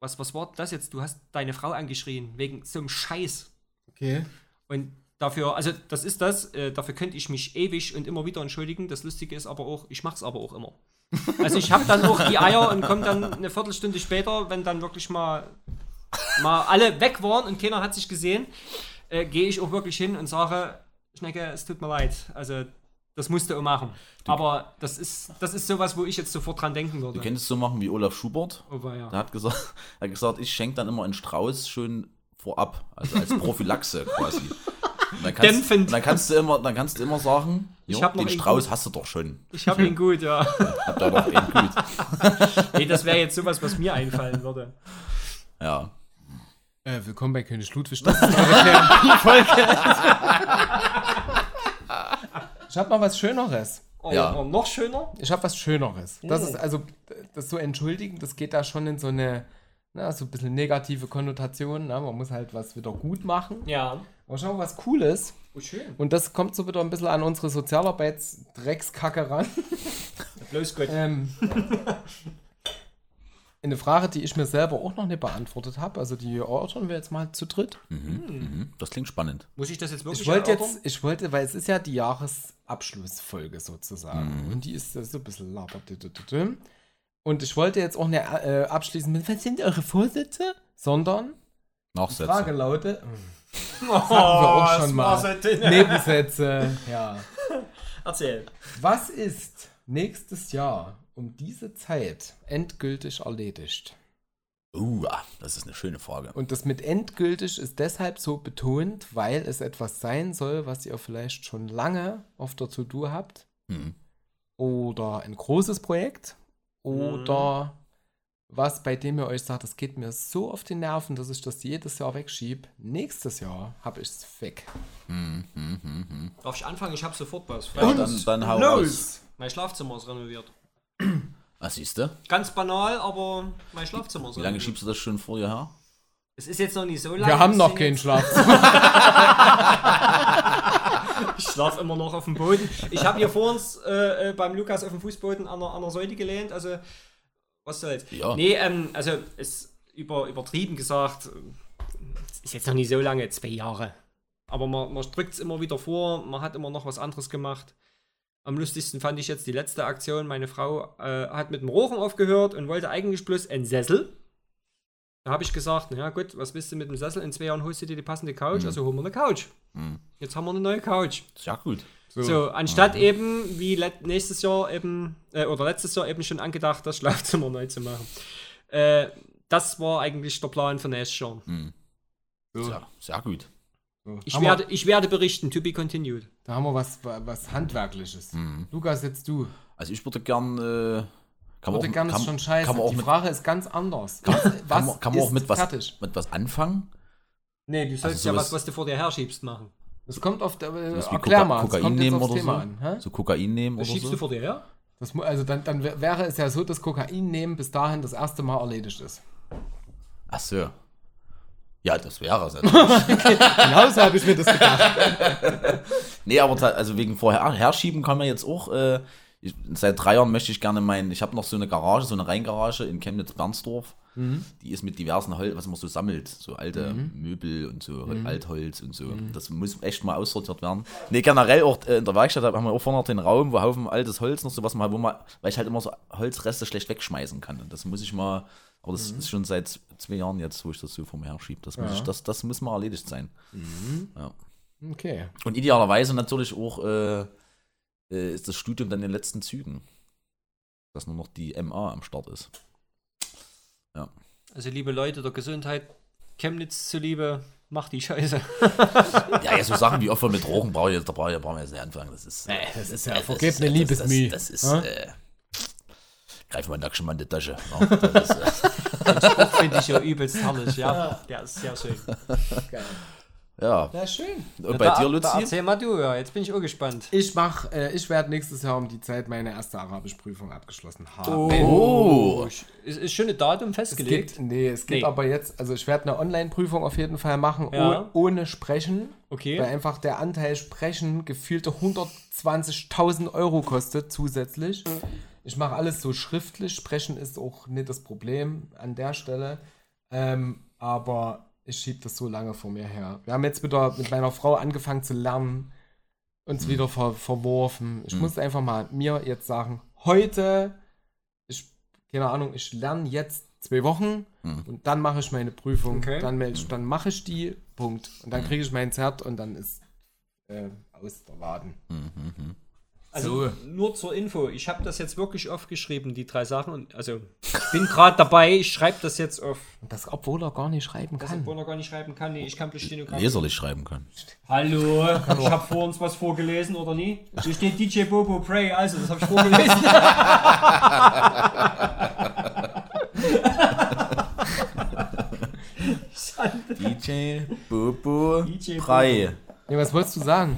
Speaker 1: Was, was war das jetzt? Du hast deine Frau angeschrien, wegen so einem Scheiß.
Speaker 2: Okay.
Speaker 1: Und dafür, also das ist das, äh, dafür könnte ich mich ewig und immer wieder entschuldigen. Das Lustige ist aber auch, ich mache es aber auch immer. Also ich habe dann auch die Eier und komme dann eine Viertelstunde später, wenn dann wirklich mal, mal alle weg waren und keiner hat sich gesehen, äh, gehe ich auch wirklich hin und sage, Schnecke, es tut mir leid. Also das musst du auch machen. Aber das ist, das ist sowas, wo ich jetzt sofort dran denken würde.
Speaker 3: Du könntest es so machen wie Olaf Schubert.
Speaker 1: Oh, weia.
Speaker 3: Der hat gesagt, er hat gesagt ich schenke dann immer einen Strauß schon vorab, also als Prophylaxe quasi. Und dann kannst, und dann kannst du immer, dann kannst du immer sagen, jo, den Strauß
Speaker 1: guten.
Speaker 3: hast du doch schon.
Speaker 1: Ich habe ihn gut, ja.
Speaker 3: Hab da doch einen gut.
Speaker 1: nee, das wäre jetzt sowas, was mir einfallen würde.
Speaker 3: Ja.
Speaker 2: Äh, willkommen bei König Ludwig. Das ist eure Therapie-Folge. ich habe noch was Schöneres.
Speaker 1: Oh,
Speaker 3: Ja.
Speaker 1: oh, noch schöner?
Speaker 2: Ich habe was Schöneres. Das
Speaker 1: Oh.
Speaker 2: ist also, das so entschuldigen, das geht da schon in so eine, na, so ein bisschen negative Konnotation. Na? Man muss halt was wieder gut machen.
Speaker 1: Ja.
Speaker 2: Aber schau mal, was Cooles.
Speaker 1: Oh, schön.
Speaker 2: Und das kommt so wieder ein bisschen an unsere Sozialarbeits-Dreckskacke ran.
Speaker 1: Bloß Gott.
Speaker 2: Ähm, eine Frage, die ich mir selber auch noch nicht beantwortet habe. Also die erörtern wir jetzt mal zu dritt.
Speaker 3: Mhm. Das klingt spannend.
Speaker 1: Muss ich das jetzt wirklich
Speaker 2: Ich wollte
Speaker 1: erörtern?
Speaker 2: jetzt, ich wollte, weil es ist ja die Jahresabschlussfolge sozusagen.
Speaker 3: Mhm.
Speaker 2: Und die ist so ein bisschen labert. Und ich wollte jetzt auch nicht äh, abschließen mit, was sind eure Vorsätze? Sondern die
Speaker 3: Nachsätze.
Speaker 2: Frage lautet,
Speaker 1: Oh,
Speaker 2: wir auch schon
Speaker 1: das
Speaker 2: mal. Nebensätze, ja.
Speaker 1: Erzähl.
Speaker 2: Was ist nächstes Jahr um diese Zeit endgültig erledigt?
Speaker 3: Uh, das ist eine schöne Frage.
Speaker 2: Und das mit endgültig ist deshalb so betont, weil es etwas sein soll, was ihr vielleicht schon lange auf der To-Do habt.
Speaker 3: Hm.
Speaker 2: Oder ein großes Projekt. Oder was, bei dem ihr euch sagt, das geht mir so auf die Nerven, dass ich das jedes Jahr wegschiebe. Nächstes Jahr habe ich es weg.
Speaker 3: Hm, hm, hm, hm.
Speaker 1: Darf ich anfangen? Ich hab sofort was.
Speaker 3: Ja, dann, dann hau raus.
Speaker 1: Mein Schlafzimmer ist renoviert.
Speaker 3: Was siehst du?
Speaker 1: Ganz banal, aber mein Schlafzimmer ist
Speaker 3: Wie lange
Speaker 1: renoviert.
Speaker 3: schiebst du das schon vor dir her?
Speaker 1: Es ist jetzt noch nicht so lange.
Speaker 2: Wir haben noch keinen Schlafzimmer.
Speaker 1: Ich schlafe immer noch auf dem Boden. Ich habe hier vor uns äh, äh, beim Lukas auf dem Fußboden an der, an der Säule gelehnt. Also, was soll's.
Speaker 3: Ja.
Speaker 1: Nee, ähm, also, ist über, übertrieben gesagt, äh, es ist jetzt noch nicht so lange, zwei Jahre. Aber man, man drückt es immer wieder vor, man hat immer noch was anderes gemacht. Am lustigsten fand ich jetzt die letzte Aktion. Meine Frau äh, hat mit dem Rochen aufgehört und wollte eigentlich bloß einen Sessel. Da habe ich gesagt, na ja gut, was willst du mit dem Sessel? In zwei Jahren holst du dir die passende Couch, also holen wir eine Couch.
Speaker 3: Hm.
Speaker 1: Jetzt haben wir eine neue Couch.
Speaker 3: Sehr gut.
Speaker 1: So, anstatt eben wie nächstes Jahr eben, äh, oder letztes Jahr eben schon angedacht, das Schlafzimmer neu zu machen. Äh, das war eigentlich der Plan für nächstes Jahr.
Speaker 3: Hm.
Speaker 2: So,
Speaker 3: Sehr, sehr gut.
Speaker 2: so.
Speaker 1: Ich werde, ich werde berichten, to be continued.
Speaker 2: Da haben wir was, was Handwerkliches.
Speaker 3: Hm.
Speaker 2: Lukas, jetzt du.
Speaker 3: Also ich würde gern. Äh, kann man
Speaker 2: Würde
Speaker 3: auch,
Speaker 2: gerne
Speaker 3: kann,
Speaker 2: ist schon scheiße.
Speaker 3: Kann man auch
Speaker 2: die
Speaker 3: mit,
Speaker 2: Frage ist ganz anders. Was,
Speaker 3: kann man, kann man auch mit was,
Speaker 2: fertig?
Speaker 3: mit was anfangen?
Speaker 1: Nee, du sollst
Speaker 3: sowas-
Speaker 1: ja was, was du vor dir herschiebst, machen.
Speaker 2: Das kommt auf der. Äh,
Speaker 3: Das
Speaker 2: erklär
Speaker 3: Koka-
Speaker 2: mal. das
Speaker 3: Kokain nehmen oder
Speaker 2: Thema
Speaker 3: so?
Speaker 2: an.
Speaker 3: So Kokain nehmen
Speaker 1: Was
Speaker 3: oder
Speaker 1: schiebst
Speaker 3: so?
Speaker 1: du vor dir her?
Speaker 2: Das, also dann, dann wär- wäre es ja so, dass Kokain nehmen bis dahin das erste Mal erledigt ist.
Speaker 3: Ach so. Ja, das wäre es natürlich.
Speaker 2: Genau so habe ich mir das gedacht.
Speaker 3: nee, aber also wegen vorher herschieben kann man jetzt auch. Äh, ich, seit drei Jahren möchte ich gerne meinen. Ich habe noch so eine Garage, so eine Rheingarage in Chemnitz-Bernsdorf. Die ist mit diversen Holz, was man so sammelt. So alte Möbel und so Altholz und so. Das muss echt mal aussortiert werden. Nee, generell auch äh, in der Werkstatt haben wir auch vorne noch den Raum, wo Haufen altes Holz noch so was mal, wo man, weil ich halt immer so Holzreste schlecht wegschmeißen kann. Und das muss ich mal. Aber das ist schon seit zwei Jahren jetzt, wo ich das so vor mir herschiebe. Das, muss
Speaker 2: Ja.
Speaker 3: ich, das, das muss mal erledigt sein. Ja.
Speaker 2: Okay.
Speaker 3: Und idealerweise natürlich auch äh, äh, ist das Studium dann in den letzten Zügen. Dass nur noch die MA am Start ist.
Speaker 1: Also, liebe Leute der Gesundheit, Chemnitz zuliebe, mach die Scheiße.
Speaker 3: Ja, ja, so Sachen wie Opfer mit Drogen brauche ich jetzt, da brauche ich, brauchen wir jetzt nicht anfangen. Das ist, äh,
Speaker 2: das ist ja
Speaker 3: das
Speaker 2: vergebene
Speaker 3: ist-
Speaker 2: Liebesmüh.
Speaker 3: Das, das,
Speaker 2: Hä?
Speaker 3: ist, äh, greif mal nackt schon mal in die Tasche. Ja, das ist, äh,
Speaker 1: finde ich ja übelst herrlich, ja. Der ist sehr schön.
Speaker 2: Geil.
Speaker 3: ja.
Speaker 2: Ja, schön.
Speaker 3: Und bei
Speaker 1: Da-
Speaker 3: dir,
Speaker 1: da
Speaker 3: Luzi?
Speaker 1: Erzähl mal du, ja. Jetzt bin ich auch gespannt.
Speaker 2: Ich mach, äh, ich werde nächstes Jahr um die Zeit meine erste Arabischprüfung abgeschlossen haben.
Speaker 3: Oh.
Speaker 1: Ist, ist schon ein Datum
Speaker 2: Es
Speaker 1: festgelegt?
Speaker 2: geht, nee, es geht
Speaker 1: Nee.
Speaker 2: aber jetzt, also ich werde eine Online-Prüfung auf jeden Fall machen,
Speaker 1: Ja.
Speaker 2: oh, ohne Sprechen.
Speaker 1: Okay.
Speaker 2: Weil einfach der Anteil Sprechen gefühlte 120.000 Euro kostet zusätzlich. Ich mache alles so schriftlich. Sprechen ist auch nicht das Problem an der Stelle. Ähm, aber ich schiebe das so lange vor mir her. Wir haben jetzt wieder mit meiner Frau angefangen zu lernen, uns wieder ver verworfen. Ich
Speaker 3: Mhm.
Speaker 2: muss einfach mal mir jetzt sagen, heute, ich, keine Ahnung, ich lerne jetzt zwei Wochen
Speaker 3: Mhm.
Speaker 2: und dann mache ich meine Prüfung.
Speaker 1: Okay.
Speaker 2: Dann, melde ich, dann mache ich die, Punkt. Und dann kriege ich mein Zert und dann ist äh, aus der Laden.
Speaker 3: Mhm,
Speaker 1: Also
Speaker 2: So.
Speaker 1: nur zur Info, ich habe das jetzt wirklich aufgeschrieben, die drei Sachen. Und also ich bin gerade dabei, ich schreibe das jetzt auf.
Speaker 2: Und das, obwohl er gar nicht schreiben
Speaker 1: Das,
Speaker 2: kann.
Speaker 1: obwohl er gar nicht schreiben kann. Nee, ich kann bloß Stenogramm.
Speaker 3: Leserlich schreiben können.
Speaker 1: Hallo, ich habe vor uns was vorgelesen, oder nie? Hier steht DJ Bobo Pray, also das habe ich vorgelesen.
Speaker 3: DJ Bobo
Speaker 1: DJ
Speaker 3: Brei.
Speaker 2: Ja, was wolltest du sagen?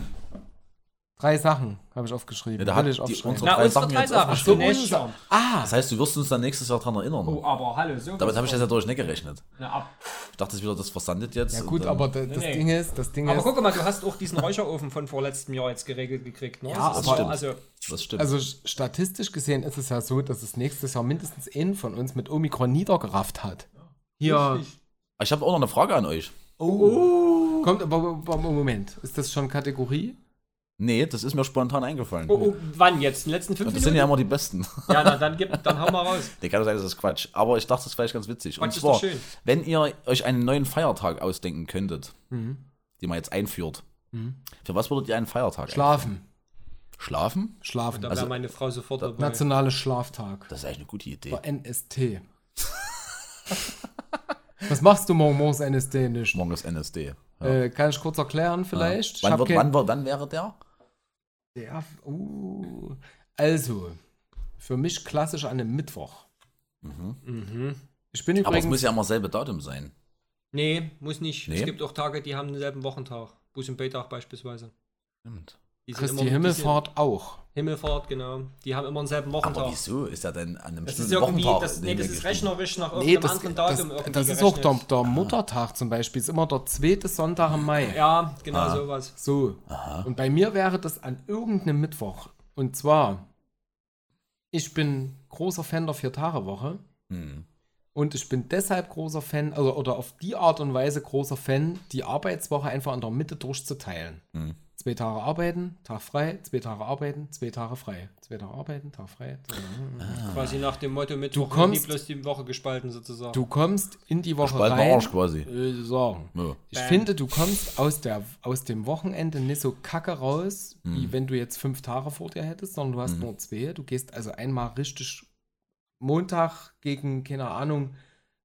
Speaker 2: Drei Sachen habe ich aufgeschrieben.
Speaker 3: Ja, da
Speaker 2: Will
Speaker 3: hat
Speaker 2: ich
Speaker 3: die,
Speaker 2: aufschreiben.
Speaker 3: unsere
Speaker 1: Na,
Speaker 3: drei
Speaker 1: unsere
Speaker 3: Sachen
Speaker 1: drei
Speaker 3: jetzt
Speaker 1: Sachen.
Speaker 3: aufgeschrieben.
Speaker 1: Zunächst schon.
Speaker 2: Ah,
Speaker 3: Das heißt, du wirst uns dann nächstes Jahr dran erinnern.
Speaker 1: Oh, aber hallo, so.
Speaker 3: Damit habe ich das ja durch nicht gerechnet.
Speaker 1: Na, ab.
Speaker 3: Ich dachte, das wieder das versandet jetzt.
Speaker 2: ja gut, aber da- das
Speaker 1: nee.
Speaker 2: Ding ist, das Ding
Speaker 1: Aber
Speaker 2: ist,
Speaker 1: guck mal, du hast auch diesen Räucherofen von vorletztem Jahr jetzt geregelt gekriegt, ne?
Speaker 2: Ja,
Speaker 1: Das
Speaker 2: aber-
Speaker 1: schon- also,
Speaker 3: Das stimmt.
Speaker 2: also statistisch gesehen ist es ja so, dass es nächstes Jahr mindestens einen von uns mit Omikron niedergerafft hat. Hier.
Speaker 3: ich habe auch noch eine Frage an euch.
Speaker 2: Oh. Kommt aber, aber Moment, ist das schon Kategorie?
Speaker 3: Nee, das ist mir spontan eingefallen.
Speaker 1: oh, oh, wann jetzt? In den letzten fünf
Speaker 3: das
Speaker 1: Minuten?
Speaker 3: sind ja immer die besten.
Speaker 1: ja, na, dann, gib, dann hau mal raus.
Speaker 3: Der kann sein, das ist Quatsch. Aber ich dachte, das ist vielleicht ganz witzig. Und
Speaker 1: Quatsch ist
Speaker 3: zwar,
Speaker 1: doch schön.
Speaker 3: wenn ihr euch einen neuen Feiertag ausdenken könntet,
Speaker 2: Mhm.
Speaker 3: den man jetzt einführt,
Speaker 2: Mhm.
Speaker 3: für was würdet ihr einen Feiertag
Speaker 2: Schlafen.
Speaker 3: einführen? Schlafen?
Speaker 2: Schlafen.
Speaker 1: Da
Speaker 3: Also-
Speaker 1: wäre meine Frau sofort dabei.
Speaker 2: Nationale Schlaftag.
Speaker 3: Das ist eigentlich eine gute Idee.
Speaker 2: Bei NST. Was machst du morgen morgens NST nicht?
Speaker 3: Morgen ist NSD. Ja.
Speaker 2: Äh, kann ich kurz erklären vielleicht? Ich
Speaker 3: wann, wird, wann, wird- wann wäre der?
Speaker 2: Ja, uh, also, für mich klassisch an einem Mittwoch.
Speaker 1: Mhm.
Speaker 2: Ich bin
Speaker 3: Aber es
Speaker 2: übrigens.
Speaker 3: muss ja immer selbe Datum sein.
Speaker 1: Nee, muss nicht.
Speaker 3: Nee?
Speaker 1: Es gibt auch Tage, die haben denselben Wochentag. Bus- und Baytag beispielsweise.
Speaker 3: Stimmt.
Speaker 1: Die sind
Speaker 2: Christi
Speaker 1: immer- die
Speaker 2: Himmelfahrt auch.
Speaker 1: Himmelfahrt, genau. Die haben immer denselben
Speaker 3: Aber
Speaker 1: Wochentag.
Speaker 3: wieso ist er denn an einem
Speaker 1: Das ist
Speaker 3: bestimmten
Speaker 1: irgendwie,
Speaker 3: Wochentag?
Speaker 1: das, nee, das ist rechnerisch nach
Speaker 2: Nee,
Speaker 1: irgendeinem
Speaker 2: das,
Speaker 1: anderen
Speaker 2: das,
Speaker 1: Datum irgendwie
Speaker 2: das ist auch der,
Speaker 1: gerechnet.
Speaker 2: der Muttertag zum Beispiel. Ist immer der zweite Sonntag im Mai.
Speaker 1: Ja, genau
Speaker 3: Ah.
Speaker 1: sowas.
Speaker 2: So. Und bei mir wäre das an irgendeinem Mittwoch. Und zwar, ich bin großer Fan der Vier-Tage-Woche.
Speaker 3: Hm.
Speaker 2: Und ich bin deshalb großer Fan, also, oder auf die Art und Weise großer Fan, die Arbeitswoche einfach in der Mitte durchzuteilen.
Speaker 3: Hm.
Speaker 2: Zwei Tage arbeiten, Tag frei, zwei Tage arbeiten, zwei Tage frei. Zwei Tage arbeiten, Tag frei.
Speaker 1: Quasi nach dem Motto Mittwoch
Speaker 2: Du kommst-
Speaker 1: nie bloß die Woche gespalten sozusagen.
Speaker 2: Du kommst in die Woche
Speaker 3: Spalten
Speaker 2: rein.
Speaker 3: Arsch quasi.
Speaker 2: Äh, sagen.
Speaker 3: Ja.
Speaker 2: Ich
Speaker 1: Bam.
Speaker 2: finde, du kommst aus, der, aus dem Wochenende nicht so kacke raus,
Speaker 3: Mhm.
Speaker 2: wie wenn du jetzt fünf Tage vor dir hättest, sondern du hast nur zwei. Du gehst also einmal richtig Montag gegen, keine Ahnung,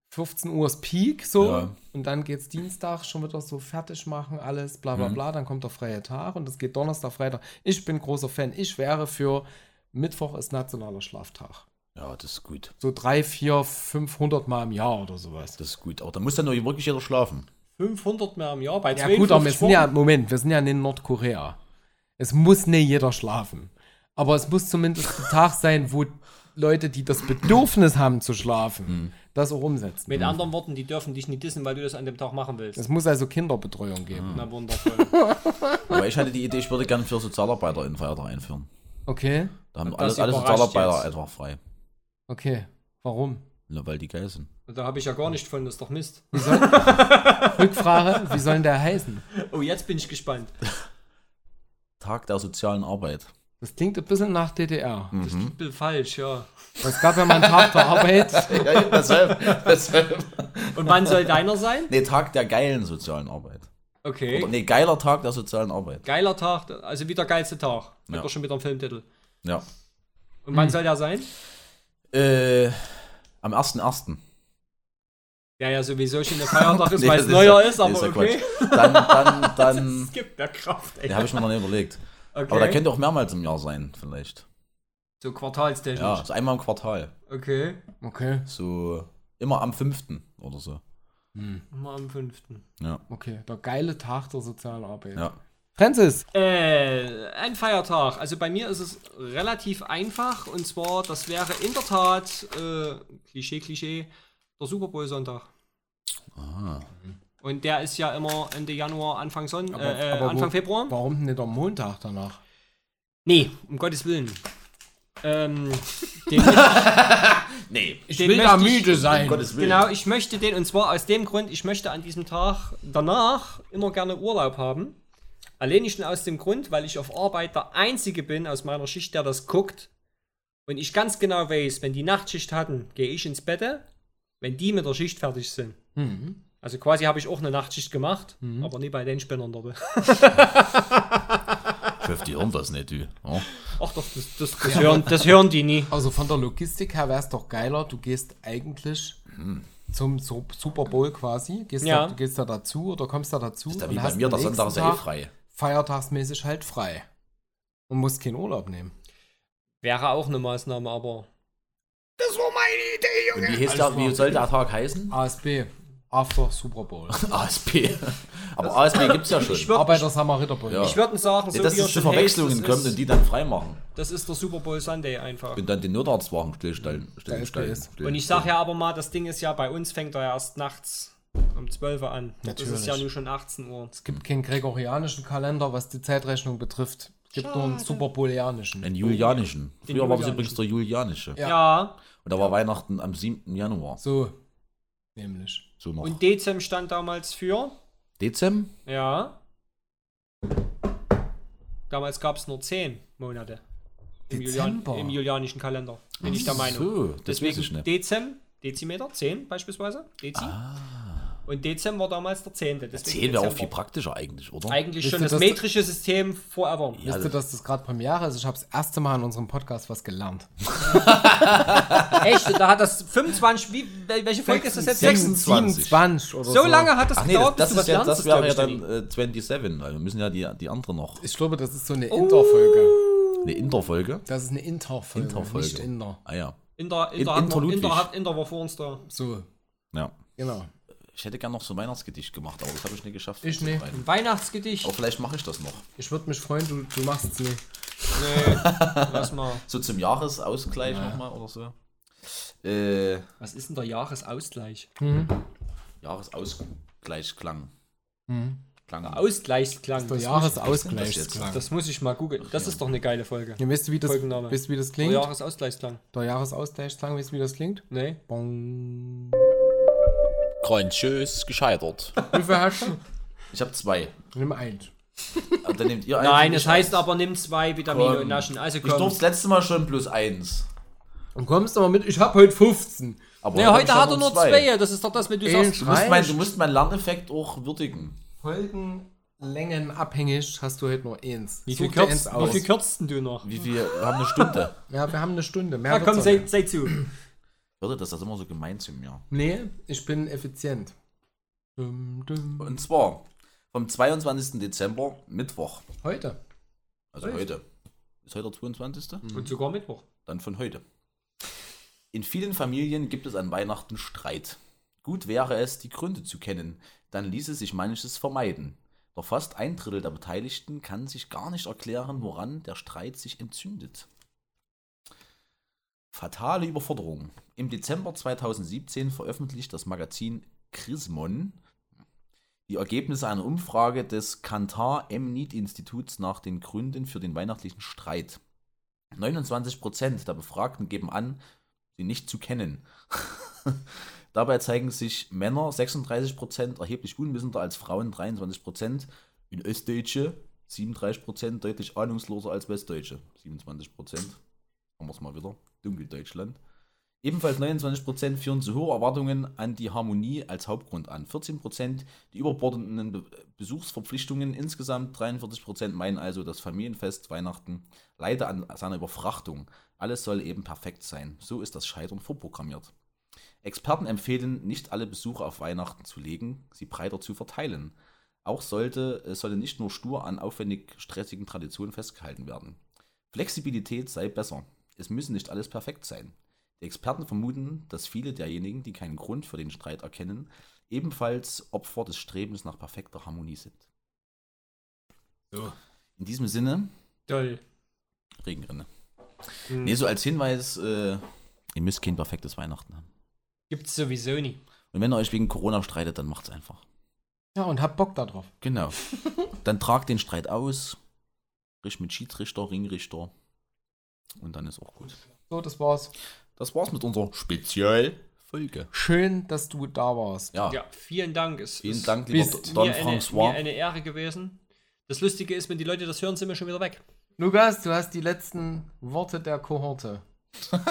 Speaker 2: 15 Uhr ist Peak, so.
Speaker 3: Ja.
Speaker 2: Und dann geht's Dienstag schon wieder so fertig machen, alles, bla bla
Speaker 3: Mhm.
Speaker 2: bla. Dann kommt der freie Tag und es geht Donnerstag, Freitag. Ich bin großer Fan. Ich wäre für Mittwoch ist nationaler Schlaftag.
Speaker 3: ja, das ist gut.
Speaker 2: So drei, vier, 500 Mal im Jahr oder sowas.
Speaker 3: Das ist gut. Aber da muss dann nur wirklich jeder schlafen.
Speaker 1: 500 mehr im Jahr bei
Speaker 2: Ja gut, aber wir
Speaker 1: 52
Speaker 2: sind ja. Moment, wir sind ja in Nordkorea. Es muss nicht jeder schlafen. Aber es muss zumindest ein Tag sein, wo Leute, die das Bedürfnis haben zu schlafen, das auch umsetzen.
Speaker 1: Mit anderen Worten, die dürfen dich nicht dissen, weil du das an dem Tag machen willst.
Speaker 2: Es muss also Kinderbetreuung geben.
Speaker 1: Na wundervoll.
Speaker 3: Aber ich hatte die Idee, ich würde gerne für Sozialarbeiter einen Feiertag einführen.
Speaker 2: Okay,
Speaker 3: Da haben
Speaker 1: Und
Speaker 3: alle,
Speaker 1: das
Speaker 3: alle
Speaker 1: überrascht
Speaker 3: Sozialarbeiter
Speaker 1: jetzt.
Speaker 3: einfach frei.
Speaker 2: okay. Warum?
Speaker 3: Na, weil die geil sind.
Speaker 1: da habe ich ja gar nicht von, das ist doch Mist.
Speaker 2: Rückfrage, wie sollen der heißen?
Speaker 1: Oh, jetzt bin ich gespannt.
Speaker 3: Tag der sozialen Arbeit.
Speaker 2: Das klingt ein bisschen nach DDR.
Speaker 1: Das ist ein bisschen falsch, ja.
Speaker 2: Es gab ja mal einen Tag der Arbeit.
Speaker 3: ja, deshalb, deshalb.
Speaker 1: Und wann soll deiner sein?
Speaker 3: Nee, Tag der geilen sozialen Arbeit.
Speaker 1: Okay.
Speaker 3: Oder, nee, geiler Tag der sozialen Arbeit.
Speaker 1: Geiler Tag, also wieder geilste Tag.
Speaker 3: Ja.
Speaker 1: Ja. doch schon wieder ein Filmtitel.
Speaker 3: Ja.
Speaker 1: Und wann soll der sein?
Speaker 3: Äh, am 1.1.
Speaker 1: Ja, ja, sowieso schon ein Feiertag ist,
Speaker 3: Nee,
Speaker 1: weil es neuer ist,
Speaker 3: ja-
Speaker 1: aber
Speaker 3: nee, ja
Speaker 1: okay.
Speaker 3: Quatsch. Dann, dann, dann.
Speaker 1: Es gibt der Kraft, ey.
Speaker 3: Ja, habe ich mir noch nicht überlegt.
Speaker 1: Okay.
Speaker 3: Aber da könnte auch mehrmals im Jahr sein, vielleicht.
Speaker 1: so quartalstechnisch.
Speaker 3: Ja, so einmal im Quartal.
Speaker 1: Okay.
Speaker 2: Okay,
Speaker 3: So immer am 5. oder so.
Speaker 1: Mal am 5.
Speaker 3: Ja.
Speaker 2: okay. Der geile Tag der sozialen Arbeit.
Speaker 3: Ja.
Speaker 2: Francis,
Speaker 1: Äh, ein Feiertag. Also bei mir ist es relativ einfach und zwar, das wäre in der Tat, äh, Klischee, Klischee, der Super Bowl Sonntag.
Speaker 3: Ah.
Speaker 1: Und der ist ja immer Ende Januar, Anfang, Son
Speaker 2: Aber-
Speaker 1: äh, äh,
Speaker 2: aber wo-
Speaker 1: Anfang Februar.
Speaker 2: warum nicht am Montag danach?
Speaker 1: Nee, um Gottes Willen. Ähm, den,
Speaker 3: Nee.
Speaker 2: Ich
Speaker 1: Den
Speaker 2: will da
Speaker 1: möchte ich-
Speaker 2: müde sein.
Speaker 3: Um Gottes Willen.
Speaker 1: genau, ich möchte den, und zwar aus dem Grund, ich möchte an diesem Tag danach immer gerne Urlaub haben. Allein schon aus dem Grund, weil ich auf Arbeit der Einzige bin aus meiner Schicht, der das guckt. Und ich ganz genau weiß, wenn die Nachtschicht hatten, gehe ich ins Bett, wenn die mit der Schicht fertig sind.
Speaker 2: Mhm.
Speaker 1: Also quasi habe ich auch eine Nachtschicht gemacht, aber nie bei den Spinnern.
Speaker 3: Ich hoffe, die hören das nicht, du. Ja.
Speaker 1: Ach doch, das, das, das, hören, das hören die nie.
Speaker 2: Also von der Logistik her wäre es doch geiler, du gehst eigentlich zum Su- Super Bowl quasi, gehst,
Speaker 1: Ja.
Speaker 2: da, du gehst da dazu oder kommst da dazu
Speaker 3: Ist ja
Speaker 2: und
Speaker 3: wie bei
Speaker 2: hast
Speaker 3: mir, der Sonntag ist ja eh
Speaker 2: Tag
Speaker 3: frei.
Speaker 2: feiertagsmäßig halt frei und musst keinen Urlaub nehmen.
Speaker 1: Wäre auch eine Maßnahme, aber
Speaker 3: Und wie, heißt der, wie soll der Tag heißen?
Speaker 2: ASB, after Super Bowl.
Speaker 3: ASP. Aber ASP gibt es ja schon.
Speaker 1: Ich würd-
Speaker 2: Arbeiter-Samariterbund.
Speaker 3: Ja.
Speaker 1: Ich würde sagen, so
Speaker 3: Ja, dass
Speaker 1: wie er
Speaker 3: es zu
Speaker 1: schon
Speaker 3: Verwechslungen
Speaker 1: heißt, das
Speaker 3: kommt
Speaker 1: ist-
Speaker 3: und die dann freimachen.
Speaker 1: Das ist der Super Bowl Sunday einfach.
Speaker 3: Und dann den Notarztwagen stillstellen. stillstellen.
Speaker 2: ist.
Speaker 1: Und ich sage ja aber mal, das Ding ist ja, bei uns fängt er ja erst nachts um 12 Uhr an. Das ist ja
Speaker 2: Natürlich.
Speaker 1: nun schon 18 Uhr.
Speaker 2: Es gibt keinen gregorianischen Kalender, was die Zeitrechnung betrifft. Es gibt nur einen superbooleanischen.
Speaker 3: Einen julianischen. Früher war das
Speaker 1: julianischen.
Speaker 3: übrigens der julianische.
Speaker 2: Ja.
Speaker 1: Ja.
Speaker 3: Und da war Weihnachten am 7. Januar.
Speaker 2: So, nämlich.
Speaker 3: So noch.
Speaker 1: Und Dezem stand damals für.
Speaker 3: Dezem?
Speaker 1: Ja. Damals gab es nur 10 Monate. Im, Julian. Im julianischen Kalender. Bin ich der Meinung.
Speaker 3: So,
Speaker 1: Deswegen. Dezem, Dezimeter, 10 beispielsweise. Dezi. Und Dezem war damals der 10. Deswegen
Speaker 3: 10 wäre auch viel praktischer eigentlich, oder?
Speaker 1: Eigentlich
Speaker 2: Wisst
Speaker 1: schon das
Speaker 2: dass-
Speaker 1: metrische System forever.
Speaker 3: Ja,
Speaker 2: Wisst ihr, dass das gerade Premiere ist? Ich habe das erste Mal in unserem Podcast was gelernt.
Speaker 1: Echt? Da hat das 25. Wie, wel- welche Folge ist das jetzt?
Speaker 3: 26.
Speaker 2: 27 oder so.
Speaker 1: So lange hat das
Speaker 3: Ach nee, das,
Speaker 1: gedauert,
Speaker 3: das,
Speaker 1: bis du
Speaker 3: ist ja,
Speaker 1: lernst,
Speaker 3: das wäre ja dann äh, 27, weil wir müssen ja die, die andere noch.
Speaker 2: Ich glaube, das ist so eine Interfolge.
Speaker 3: Eine Interfolge.
Speaker 2: Das ist eine Interfolge,
Speaker 3: Interfolge.
Speaker 2: nicht Inter.
Speaker 3: Ah ja.
Speaker 1: Inter,
Speaker 3: In-
Speaker 1: Inter, hat
Speaker 3: Inter
Speaker 1: noch, Inter, hat, Inter war vor uns da.
Speaker 2: So,
Speaker 3: Ja.
Speaker 2: genau.
Speaker 3: Ich hätte gern noch so ein Weihnachtsgedicht gemacht, aber das habe ich nicht geschafft.
Speaker 2: Ich nicht.
Speaker 1: Ein Weihnachtsgedicht.
Speaker 3: Aber vielleicht mache ich das noch.
Speaker 2: Ich würde mich freuen, du, du machst es nicht.
Speaker 1: Nee, lass mal.
Speaker 3: So zum Jahresausgleich nochmal oder so. Äh,
Speaker 1: Was ist denn der Jahresausgleich?
Speaker 3: Jahresausgleich Klang.
Speaker 2: Mhm.
Speaker 3: Klang.
Speaker 1: Ausgleichsklang.
Speaker 2: Der
Speaker 1: Das,
Speaker 2: Jahresausgleichsklang.
Speaker 1: das muss ich mal googeln. Das ist doch eine geile Folge.
Speaker 2: Ja, weißt du, wie das,
Speaker 1: Folgenname.
Speaker 2: weißt, du, wie das
Speaker 1: Der
Speaker 2: klingt?
Speaker 1: Jahresausgleichsklang.
Speaker 2: Der Jahresausgleichsklang, weißt du, wie das klingt?
Speaker 1: Nee.
Speaker 2: Bong.
Speaker 3: Grandios gescheitert.
Speaker 2: Wie viel hast du?
Speaker 3: Ich habe zwei.
Speaker 2: Nimm eins.
Speaker 3: Aber dann nehmt ihr eins
Speaker 1: Nein, es
Speaker 3: ich
Speaker 1: heißt
Speaker 3: eins.
Speaker 1: aber, nimm zwei Vitamine
Speaker 3: Komm.
Speaker 1: und Naschen. Also
Speaker 3: Ich
Speaker 1: komm.
Speaker 3: durfte das letzte Mal schon plus eins.
Speaker 2: Und kommst aber mit, ich hab heute 15.
Speaker 3: Aber
Speaker 1: Nee,
Speaker 3: hab
Speaker 1: heute
Speaker 3: ich
Speaker 1: hat er nur zwei. Das ist doch das, wenn du
Speaker 2: Ey,
Speaker 1: sagst.
Speaker 3: Du musst, mein, du musst meinen Lerneffekt auch würdigen.
Speaker 2: Folgenlängen abhängig hast du heute nur eins.
Speaker 1: Wie viel,
Speaker 2: dir eins
Speaker 1: kürzt, wie viel kürzt denn du noch?
Speaker 3: Wie viel? Wir haben eine Stunde.
Speaker 2: Ja, wir haben eine Stunde. Mehr
Speaker 1: Na komm, sei, sei zu.
Speaker 3: Würde das ist immer so gemein zu mir.
Speaker 2: Nee, ich bin effizient. Dum, dum.
Speaker 3: Und zwar vom 22. Dezember, Mittwoch.
Speaker 2: Heute.
Speaker 3: Also
Speaker 1: Echt?
Speaker 3: heute. Ist heute der 22.?
Speaker 1: Und sogar Mittwoch.
Speaker 3: Dann von heute. In vielen Familien gibt es an Weihnachten Streit. Gut wäre es, die Gründe zu kennen, dann ließe sich manches vermeiden. Doch fast ein Drittel der Beteiligten kann sich gar nicht erklären, woran der Streit sich entzündet. Fatale Überforderung. Im Dezember 2017 veröffentlicht das Magazin Chrismon die Ergebnisse einer Umfrage des Kantar M-Need-Instituts nach den Gründen für den weihnachtlichen Streit. 29% der Befragten geben an, sie nicht zu kennen. Dabei zeigen sich Männer 36% erheblich unwissender als Frauen 23%, in Ostdeutsche 37% deutlich ahnungsloser als Westdeutsche 27%. Haben wir es mal wieder. Dunkeldeutschland. Ebenfalls 29% führen zu hohe Erwartungen an die Harmonie als Hauptgrund an. 14% die überbordenden Be Besuchsverpflichtungen. Insgesamt 43% meinen also, das Familienfest Weihnachten leide an seiner Überfrachtung. Alles soll eben perfekt sein. So ist das Scheitern vorprogrammiert. Experten empfehlen, nicht alle Besuche auf Weihnachten zu legen, sie breiter zu verteilen. Auch sollte, es solle nicht nur stur an aufwendig stressigen Traditionen festgehalten werden. Flexibilität sei besser. Es müsse nicht alles perfekt sein. Die Experten vermuten, dass viele derjenigen, die keinen Grund für den Streit erkennen, ebenfalls Opfer des Strebens nach perfekter Harmonie sind.
Speaker 2: So.
Speaker 3: In diesem Sinne,
Speaker 1: Toll.
Speaker 3: Regenrinne.
Speaker 1: Hm.
Speaker 3: Nee, so als Hinweis, äh, ihr müsst kein perfektes Weihnachten haben.
Speaker 1: Gibt's sowieso nie.
Speaker 3: Und wenn ihr euch wegen Corona streitet, dann macht's einfach.
Speaker 2: Ja, und hab Bock da drauf.
Speaker 3: Genau. dann tragt den Streit aus, sprich mit Schiedsrichter, Ringrichter und dann ist auch gut.
Speaker 2: So, das war's.
Speaker 3: Das war's mit unserer Spezialfolge.
Speaker 2: Schön, dass du da warst.
Speaker 3: Ja,
Speaker 1: Ja, vielen Dank. Es
Speaker 3: vielen
Speaker 1: ist
Speaker 3: Dank, lieber
Speaker 2: bist
Speaker 3: Don
Speaker 1: mir eine, mir
Speaker 3: François.
Speaker 1: eine Ehre gewesen. Das Lustige ist, wenn die Leute das hören, sind wir schon wieder weg.
Speaker 2: Lukas, du hast die letzten Worte der Kohorte.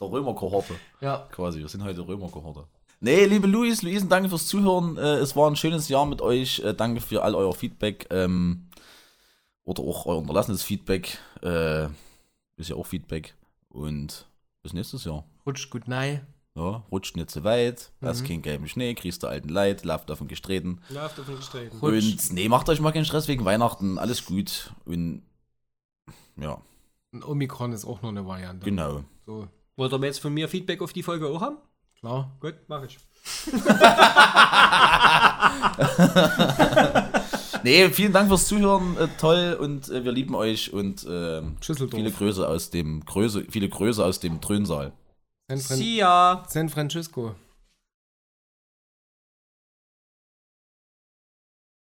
Speaker 3: Der Römerkohorte.
Speaker 2: Ja.
Speaker 3: Quasi, wir sind heute Römerkohorte. Nee, liebe Luis, Luisen, danke fürs Zuhören. Äh, es war ein schönes Jahr mit euch. Äh, danke für all euer Feedback. Ähm, oder auch euer unterlassenes Feedback. Äh, ist ja auch Feedback. Und bis nächstes Jahr.
Speaker 2: Rutsch gut nein.
Speaker 3: Ja, rutscht nicht zu weit, hast
Speaker 2: Mhm.
Speaker 3: keinen gelben Schnee, kriegst du alten Leid, lauft auf den Gestreten.
Speaker 1: Auf den Gestreten.
Speaker 3: Und nee, macht euch mal keinen Stress wegen Weihnachten, alles gut. Und ja,
Speaker 2: Ein Omikron ist auch nur eine Variante.
Speaker 3: genau.
Speaker 2: So,
Speaker 1: Wollt ihr jetzt von mir Feedback auf die Folge auch haben?
Speaker 2: Klar.
Speaker 1: Gut, mach ich.
Speaker 3: Nee, vielen Dank fürs Zuhören, äh, toll und äh, wir lieben euch und
Speaker 2: Schüsseldorf.
Speaker 3: viele Grüße aus dem Größe, viele Grüße aus dem Trönsaal.
Speaker 2: San, Fran
Speaker 1: See ya.
Speaker 2: San Francisco.